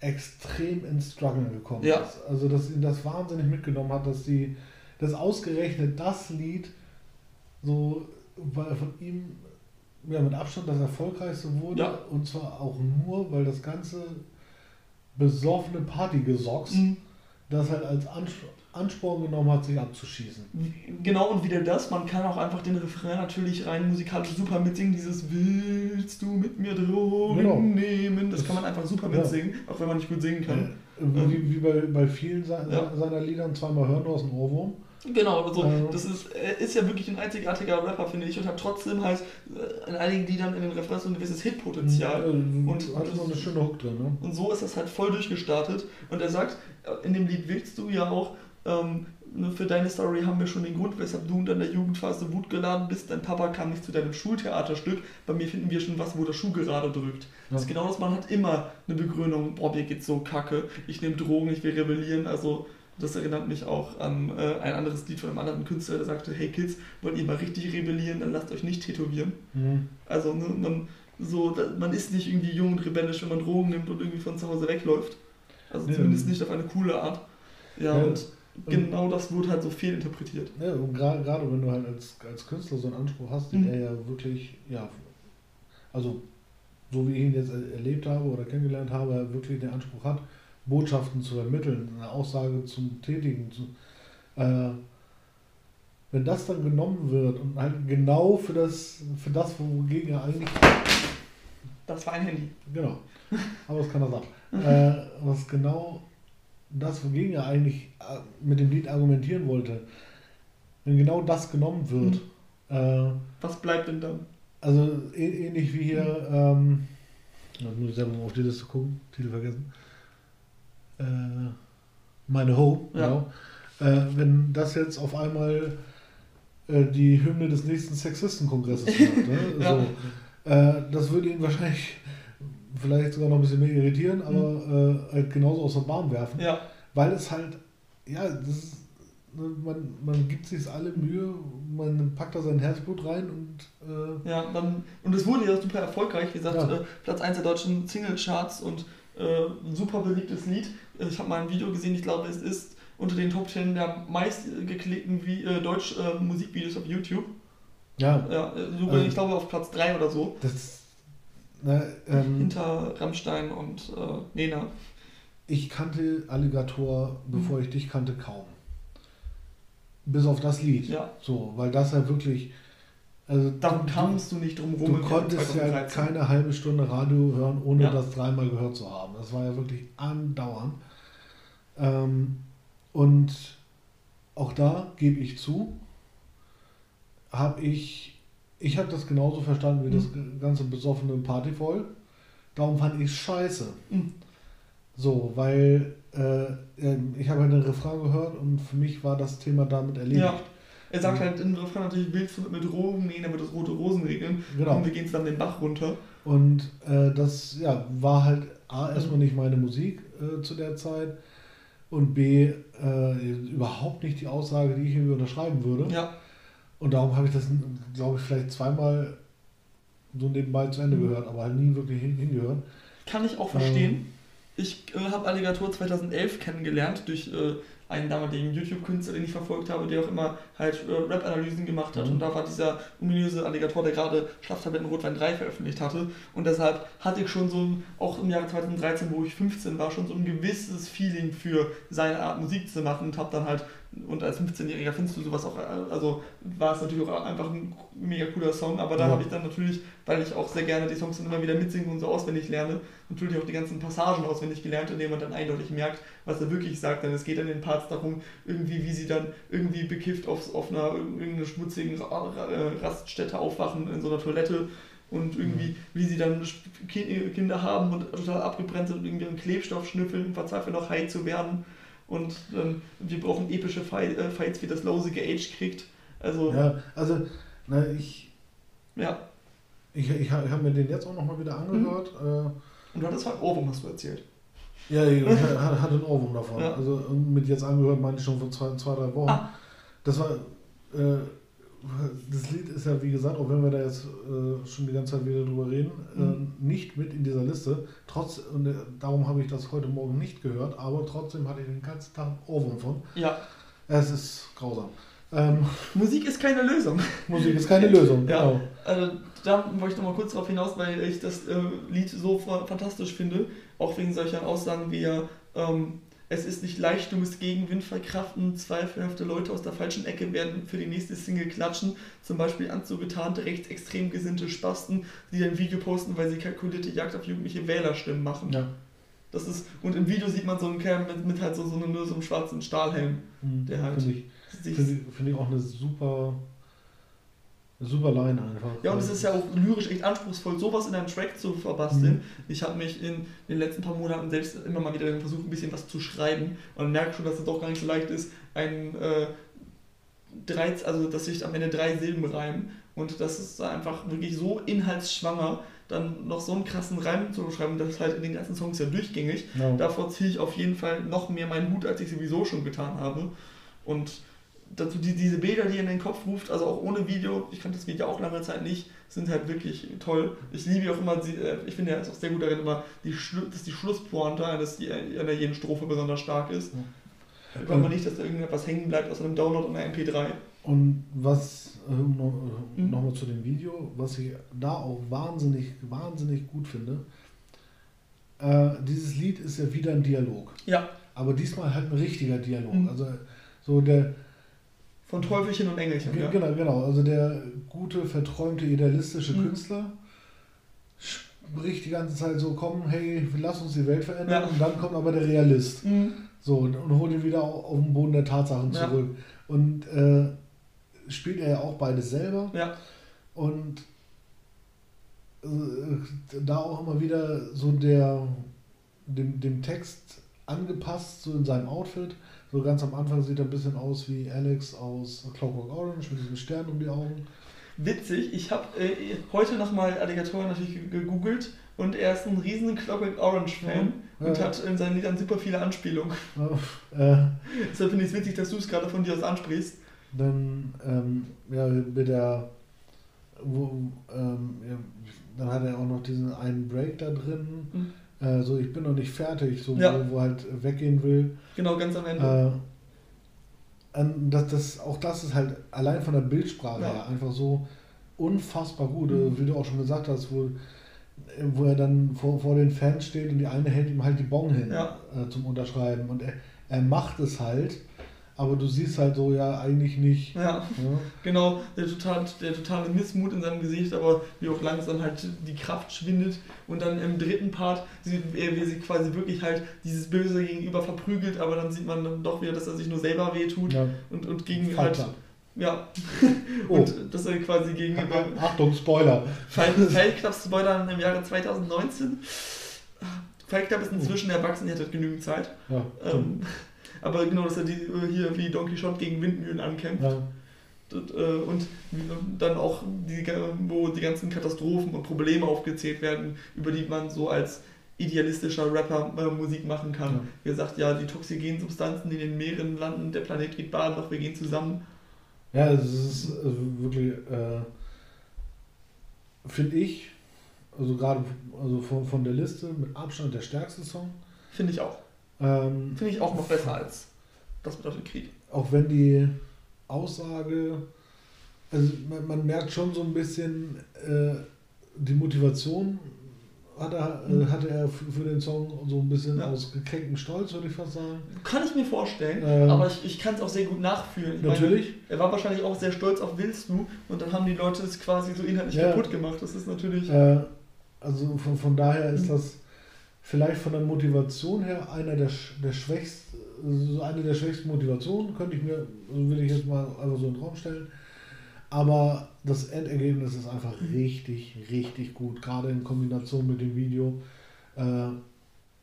extrem ins Struggle gekommen Ja. ist. Also dass ihn das wahnsinnig mitgenommen hat, dass die, dass ausgerechnet das Lied so, weil von ihm ja, mit Abstand das erfolgreichste wurde Ja. und zwar auch nur, weil das ganze besoffene Partygesocks Mhm. das halt als Anspruch, Ansporn genommen hat, sich abzuschießen. Genau, und wieder das, man kann auch einfach den Refrain natürlich rein musikalisch super mitsingen, dieses Willst du mit mir Drogen Genau. nehmen, das Das- kann man einfach super ja. mitsingen, auch wenn man nicht gut singen kann. Äh, wie, wie bei, bei vielen se Ja. seiner Liedern zweimal hören aus dem Ohrwurm. Genau, also Ähm. das ist, er ist ja wirklich ein einzigartiger Rapper, finde ich, und hat trotzdem halt äh, in einigen Liedern in den Refrains so ein gewisses Hitpotenzial. und Und- hatte so eine schöne Hook drin. Ne? Und so ist das halt voll durchgestartet. Und er sagt, äh, in dem Lied willst du ja auch, ähm, ne, für deine Story haben wir schon den Grund, weshalb du in deiner Jugendphase Wut geladen bist. Dein Papa kam nicht zu deinem Schultheaterstück. Bei mir finden wir schon was, wo der Schuh gerade drückt. Das ist Ja. genau das, man hat immer eine Begründung, boah, mir geht's so kacke, ich nehme Drogen, ich will rebellieren. Also das erinnert mich auch an äh, ein anderes Lied von einem anderen Künstler, der sagte, hey Kids, wollt ihr mal richtig rebellieren, dann lasst euch nicht tätowieren. Mhm. Also ne, man, so, man ist nicht irgendwie jung und rebellisch, wenn man Drogen nimmt und irgendwie von zu Hause wegläuft. Also Ja. zumindest nicht auf eine coole Art. Ja, Ja. und genau das wurde halt so viel interpretiert. Ja, und gerade, gerade wenn du halt als, als Künstler so einen Anspruch hast, den Mhm. er ja wirklich, ja, also so wie ich ihn jetzt er- erlebt habe oder kennengelernt habe, wirklich den Anspruch hat, Botschaften zu vermitteln, eine Aussage zum Tätigen. Zu, äh, wenn das dann genommen wird und halt genau für das, für das, wogegen er eigentlich, Das war ein Handy. genau, aber das kann er sagen, äh, was genau das, wogegen er eigentlich äh, mit dem Lied argumentieren wollte, wenn genau das genommen wird, äh, Was bleibt denn dann? also ähnlich wie hier, ähm, da muss ich selber mal auf die Liste gucken, Titel vergessen. Äh, meine Hope, Ja. genau. Äh, wenn das jetzt auf einmal äh, die Hymne des nächsten Sexistenkongresses wird, ne? So, äh, das würde ihn wahrscheinlich vielleicht sogar noch ein bisschen mehr irritieren, aber äh, halt genauso aus der Bahn werfen. Ja, Weil es halt, ja, ist, ne, man, man gibt sich alle Mühe, man packt da sein Herzblut rein und äh, ja, dann, und es wurde ja super erfolgreich, wie gesagt, Ja. äh, Platz 1 der deutschen Singlecharts und ein super beliebtes Lied. Äh, Ich habe mal ein Video gesehen, ich glaube, es ist unter den Top 10 der meistgeklickten Vi- äh, Deutsch äh, Musikvideos auf YouTube. ja, Ja, äh, sogar, Also- ich glaube auf Platz 3 oder so. das, ne, ähm, Hinter Rammstein und äh, Nena. ich kannte Alligator, bevor ich dich kannte, kaum. Bis auf das Lied. Ja, So, weil das ja wirklich, also du, kamst du nicht drum rum. du konntest ja 2013. keine halbe Stunde Radio hören, ohne Ja. das dreimal gehört zu haben. Das war ja wirklich andauernd. Ähm, und auch da gebe ich zu, habe ich, ich habe das genauso verstanden wie das ganze besoffene Partyvoll. Darum fand ich es scheiße. Mhm. So, weil äh, ähm, ich habe halt den Refrain gehört und für mich war das Thema damit erledigt. Ja. Er sagt halt im Refrain natürlich, willst du mit mir Drogen? Nee, dann wird das rote Rosen regnen. Genau. Und wir gehen dann den Bach runter. Und äh, das ja, war halt A, erstmal nicht meine Musik äh, zu der Zeit und B, äh, überhaupt nicht die Aussage, die ich irgendwie unterschreiben würde. Ja, Und darum habe ich das, glaube ich, vielleicht zweimal so nebenbei zu Ende Mhm. gehört, aber halt nie wirklich hin- hingehört. kann ich auch verstehen. Ähm. Ich äh, habe Alligator 2011 kennengelernt durch äh, einen damaligen YouTube-Künstler, den ich verfolgt habe, der auch immer halt äh, Rap-Analysen gemacht hat. Mhm. Und da war dieser ominöse Alligator, der gerade Schlaftabletten Rotwein 3 veröffentlicht hatte. Und deshalb hatte ich schon so, ein, auch im Jahre 2013, wo ich 15 war, schon so ein gewisses Feeling für seine Art Musik zu machen und habe dann halt, und als 15-Jähriger findest du sowas auch, also war es natürlich auch einfach ein mega cooler Song, aber da Ja. habe ich dann natürlich, weil ich auch sehr gerne die Songs dann immer wieder mitsingen und so auswendig lerne, natürlich auch die ganzen Passagen auswendig gelernt, in denen man dann eindeutig merkt, was er wirklich sagt. Denn es geht dann in den Parts darum, irgendwie, wie sie dann irgendwie bekifft auf, auf einer irgendeiner schmutzigen äh, Raststätte aufwachen in so einer Toilette und irgendwie, wie sie dann Kinder haben und total abgebrannt sind und irgendwie einen Klebstoff schnüffeln und verzweifeln noch high zu werden. Und ähm, wir brauchen epische Fight, äh, Fights, wie das Lose geaged kriegt. Also, ja. Ja, also, na, ich, ich, ich, ha- ich habe mir den jetzt auch nochmal wieder angehört. Äh, Und du hattest halt Ohrwurm, hast du erzählt. Ja, ich hatte einen Ohrwurm davon. Ja. Also mit jetzt angehört meinte ich schon vor zwei, zwei drei Wochen. Ah. Das war, äh, das Lied ist ja wie gesagt, auch wenn wir da jetzt äh, schon die ganze Zeit wieder drüber reden, Mhm. äh, nicht mit in dieser Liste. Trotz, und äh, darum habe ich das heute Morgen nicht gehört, aber trotzdem hatte ich den ganzen Tag Ohrwurm von. Ja, Es ist grausam. Ähm, Musik ist keine Lösung. Musik ist keine Lösung, Ja. genau. Also, da wollte ich nochmal kurz darauf hinaus, weil ich das äh, Lied so fa- fantastisch finde, auch wegen solcher Aussagen wie ja, ähm, es ist nicht leicht, du musst gegen Wind verkraften, zweifelhafte Leute aus der falschen Ecke werden für die nächste Single klatschen, zum Beispiel anzugetarnte, rechtsextrem gesinnte Spasten, die ein Video posten, weil sie kalkulierte Jagd auf jugendliche Wählerstimmen machen. Ja. Das ist, und im Video sieht man so einen Kerl mit, mit halt so, so, einem, nur so einem schwarzen Stahlhelm. Mhm. Der halt Finde ich, finde ich, finde ich auch eine super, super Line einfach. Ja, und es ist ja auch lyrisch echt anspruchsvoll, sowas in einen Track zu verbasteln. Ich habe mich in den letzten paar Monaten selbst immer mal wieder versucht, ein bisschen was zu schreiben und merke schon, dass es doch gar nicht so leicht ist, ein äh, drei, also dass sich am Ende drei Silben reimen und das ist einfach wirklich so inhaltsschwanger, dann noch so einen krassen Reim zu schreiben, das ist halt in den ganzen Songs ja durchgängig. Ja. Davor ziehe ich auf jeden Fall noch mehr meinen Hut, als ich sowieso schon getan habe. Und dazu die, diese Bilder, die in den Kopf ruft, also auch ohne Video, ich kannte das Video auch lange Zeit nicht, sind halt wirklich toll. Ich liebe auch immer, äh, ich finde, er ist auch sehr gut darin, immer, die dass die Schlusspointe, dass die an jeden Strophe besonders stark ist. Ja. Weil man nicht, dass da irgendetwas hängen bleibt aus einem Download und einer MP3. Und was, äh, nochmal noch zu dem Video, was ich da auch wahnsinnig, wahnsinnig gut finde, äh, dieses Lied ist ja wieder ein Dialog. Ja. Aber diesmal halt ein richtiger Dialog. Mhm. Also so der. Von Teufelchen und Engelchen. Ja. Genau, genau. Also der gute, verträumte, idealistische mhm. Künstler spricht die ganze Zeit so, komm, hey, lass uns die Welt verändern. Ja. Und dann kommt aber der Realist. Mhm. So, und, und holt ihn wieder auf, den Boden der Tatsachen zurück. Ja. Und äh, spielt er ja auch beides selber. Ja. Und äh, da auch immer wieder so der dem, dem Text angepasst, so in seinem Outfit. So ganz am Anfang sieht er ein bisschen aus wie Alex aus Clockwork Orange mit diesem Stern um die Augen. Witzig, ich habe äh, heute nochmal Alligator natürlich gegoogelt und er ist ein riesen Clockwork Orange Fan ja, und ja. hat in seinen Liedern super viele Anspielungen. Ja, äh, Deshalb finde ich es witzig, dass du es gerade von dir aus ansprichst. Dann, ähm, ja, mit der, wo, ähm, dann hat er auch noch diesen einen Break da drin. Mhm äh, so ich bin noch nicht fertig, so ja. wo, wo halt weggehen will. Genau, ganz am Ende. Äh, das, das, auch das ist halt allein von der Bildsprache ja. her einfach so unfassbar gut, mhm. wie du auch schon gesagt hast, wo, wo er dann vor, vor den Fans steht und die eine hält ihm halt die Bon hin ja. äh, zum Unterschreiben und er, er macht es halt aber du siehst halt so, ja, eigentlich nicht. Ja, ja. genau, der, total, der totale Missmut in seinem Gesicht, aber wie auch langsam halt die Kraft schwindet und dann im dritten Part, wie sie quasi wirklich halt dieses Böse gegenüber verprügelt, aber dann sieht man dann doch wieder, dass er sich nur selber wehtut ja. und, und gegen Fight halt. Ja. Oh. und dass er quasi gegenüber. Achtung, Spoiler! Fight, Fight Club Spoiler im Jahre 2019. Fight Club ist inzwischen oh. erwachsen, ihr hattet genügend Zeit. Ja, ähm, aber genau, dass er die, äh, hier wie Don Quixote gegen Windmühlen ankämpft. Ja. Äh, und dann auch, die, wo die ganzen Katastrophen und Probleme aufgezählt werden, über die man so als idealistischer Rapper äh, Musik machen kann. Ja. Wie gesagt, ja, die toxigenen Substanzen, die in den Meeren landen, der Planet geht baden, doch wir gehen zusammen. Ja, es ist also wirklich, äh, finde ich, also gerade also von, von der Liste mit Abstand der stärkste Song. Finde ich auch. Ähm, Finde ich auch noch besser als das mit auf den Krieg. Auch wenn die Aussage, also man, man merkt schon so ein bisschen äh, die Motivation hat er, äh, mhm. hatte er für, für, den Song so ein bisschen ja. aus gekränktem Stolz, würde ich fast sagen. Kann ich mir vorstellen, ähm, aber ich, ich kann es auch sehr gut nachfühlen. Ich natürlich. Meine, er war wahrscheinlich auch sehr stolz auf Willst du und dann haben die Leute es quasi so inhaltlich ja. kaputt gemacht. Das ist natürlich. Äh, also von, von daher ist mhm. das vielleicht von der Motivation her einer der, der schwächsten, eine der schwächsten Motivationen, könnte ich mir, so will ich jetzt mal einfach so in den Raum stellen. Aber das Endergebnis ist einfach richtig, richtig gut, gerade in Kombination mit dem Video. Äh,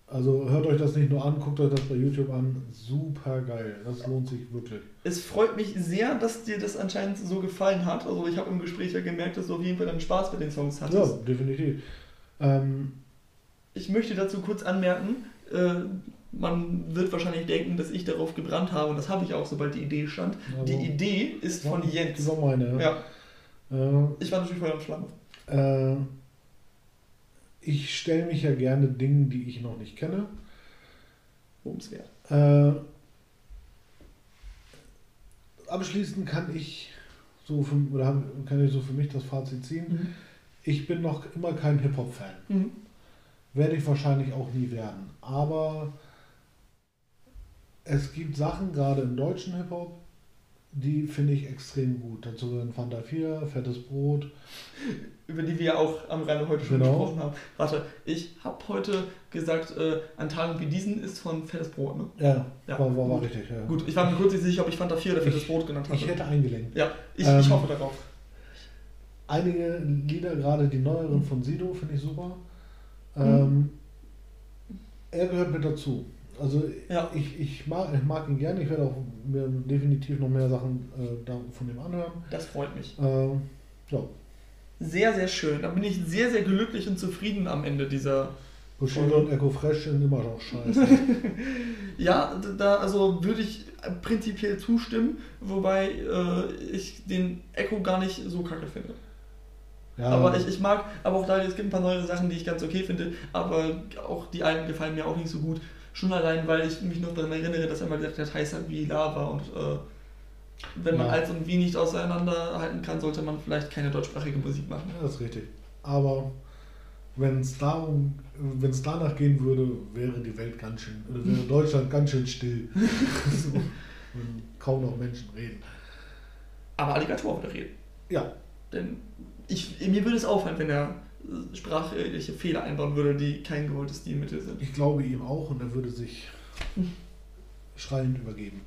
also hört euch das nicht nur an, guckt euch das bei YouTube an. Super geil. Das lohnt sich wirklich. Es freut mich sehr, dass dir das anscheinend so gefallen hat. Also ich habe im Gespräch ja gemerkt, dass du auf jeden Fall einen Spaß mit den Songs hattest. Ja, definitiv. Ähm, ich möchte dazu kurz anmerken, äh, man wird wahrscheinlich denken, dass ich darauf gebrannt habe und das habe ich auch, sobald die Idee stand. Also, die Idee ist von Jens. Die war meine, ja. Äh, ich war natürlich voll am Schlange. Äh, ich stelle mich ja gerne Dingen, die ich noch nicht kenne. Wumswert. Äh, abschließend kann ich so für, oder kann ich so für mich das Fazit ziehen. Mhm. Ich bin noch immer kein Hip-Hop-Fan. Mhm. Werde ich wahrscheinlich auch nie werden. Aber es gibt Sachen, gerade im deutschen Hip-Hop, die finde ich extrem gut. Dazu gehören Fanta 4, Fettes Brot. Über die wir ja auch am Rande heute schon genau. gesprochen haben. Warte, ich habe heute gesagt, äh, an Tagen wie diesen ist von Fettes Brot, ne? Ja, ja war, war, war richtig. Ja. Gut, ich war mir kurz nicht sicher, ob ich Fanta 4 oder Fettes ich, Brot genannt habe. Ich hätte eingelenkt. Ja, ich, ähm, ich hoffe darauf. Einige Lieder, gerade die neueren von Sido, finde ich super. Ähm, er gehört mit dazu. Also ja. ich, ich, mag, ich mag ihn gerne, ich werde auch mir definitiv noch mehr Sachen äh, von ihm anhören. Das freut mich. Äh, ja. Sehr, sehr schön. Da bin ich sehr, sehr glücklich und zufrieden am Ende dieser Bushido und Echo Fresh sind immer noch scheiße. Ja, da also würde ich prinzipiell zustimmen, wobei äh, ich den Echo gar nicht so kacke finde. Ja, Aber ich, ich mag, aber auch da, es gibt ein paar neue Sachen, die ich ganz okay finde, aber auch die alten gefallen mir auch nicht so gut. Schon allein, weil ich mich noch daran erinnere, dass er mal gesagt hat, heiß wie Lava und äh, wenn man Ja. Alt und Wie nicht auseinanderhalten kann, sollte man vielleicht keine deutschsprachige Musik machen. Ja, das ist richtig. Aber wenn es darum, wenn es danach gehen würde, wäre die Welt ganz schön, oder wäre Deutschland ganz schön still. so, wenn kaum noch Menschen reden. Aber Alligator würde reden. Ja, Denn ich, mir würde es auffallen, wenn er sprachliche Fehler einbauen würde, die kein gewolltes Stilmittel sind. ich glaube ihm auch und er würde sich schreiend übergeben.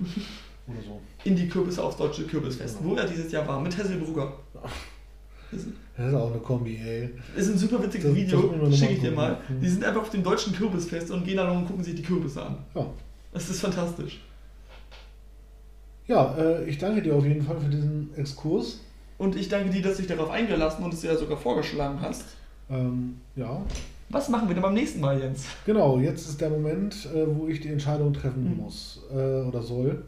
Oder so. In die Kürbisse aufs deutsche Kürbisfest, Genau. wo er dieses Jahr war, mit Hesselbrugger. Das ist- auch eine Kombi, ey. ist ein super witziges Das- Video, schicke ich dir mal. Die sind einfach auf dem deutschen Kürbisfest und gehen dann und gucken sich die Kürbisse an. Ja. Das ist fantastisch. Ja, äh, ich danke dir auf jeden Fall für diesen Exkurs. Und ich danke dir, dass du dich darauf eingelassen und es ja sogar vorgeschlagen hast. Ähm, ja, Was machen wir denn beim nächsten Mal, Jens? genau, jetzt ist der Moment, äh, wo ich die Entscheidung treffen Mhm. muss äh, oder soll.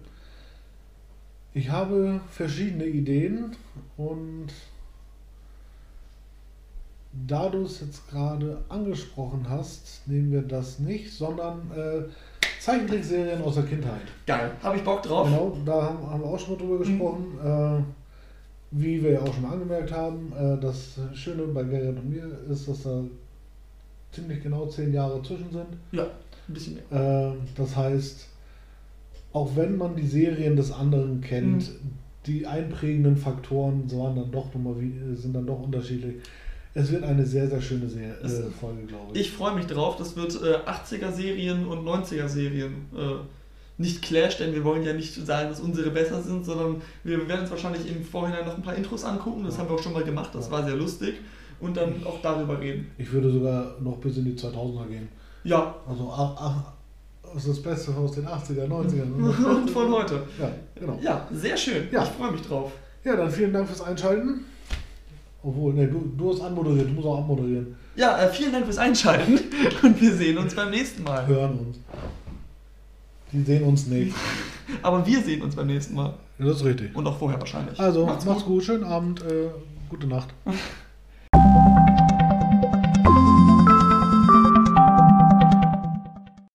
Ich habe verschiedene Ideen und da du es jetzt gerade angesprochen hast, nehmen wir das nicht, sondern äh, Zeichentrickserien aus der Kindheit. Geil. Habe ich Bock drauf? Genau, da haben, haben wir auch schon mal drüber gesprochen. Äh, wie wir ja auch schon mal angemerkt haben, äh, das Schöne bei Gerrit und mir ist, dass da ziemlich genau zehn Jahre zwischen sind. Ja, ein bisschen mehr. Äh, das heißt, auch wenn man die Serien des anderen kennt, Mhm. die einprägenden Faktoren waren dann doch noch mal wie, sind dann doch unterschiedlich. Es wird eine sehr, sehr schöne Ser Es- äh, Folge, glaube ich. Ich freue mich drauf. Das wird äh, 80er-Serien und 90er-Serien äh, nicht clash, denn wir wollen ja nicht sagen, dass unsere besser sind, sondern wir werden uns wahrscheinlich im Vorhinein noch ein paar Intros angucken. Das haben wir auch schon mal gemacht. Das war sehr lustig. Und dann auch darüber reden. Ich würde sogar noch bis in die 2000er gehen. Ja, Also ach, ach, das ist das Beste aus den 80er, 90er. und von heute. Ja, genau. Ja, sehr schön. Ja. Ich freue mich drauf. Ja, dann vielen Dank fürs Einschalten. Obwohl, ne, du, du hast anmoderiert, du musst auch abmoderieren. Ja, äh, vielen Dank fürs Einschalten und wir sehen uns beim nächsten Mal. Hören uns. Die sehen uns nicht. Aber wir sehen uns beim nächsten Mal. Das ist richtig. Und auch vorher wahrscheinlich. Also, Macht's macht's, gut. gut, schönen Abend, äh, gute Nacht.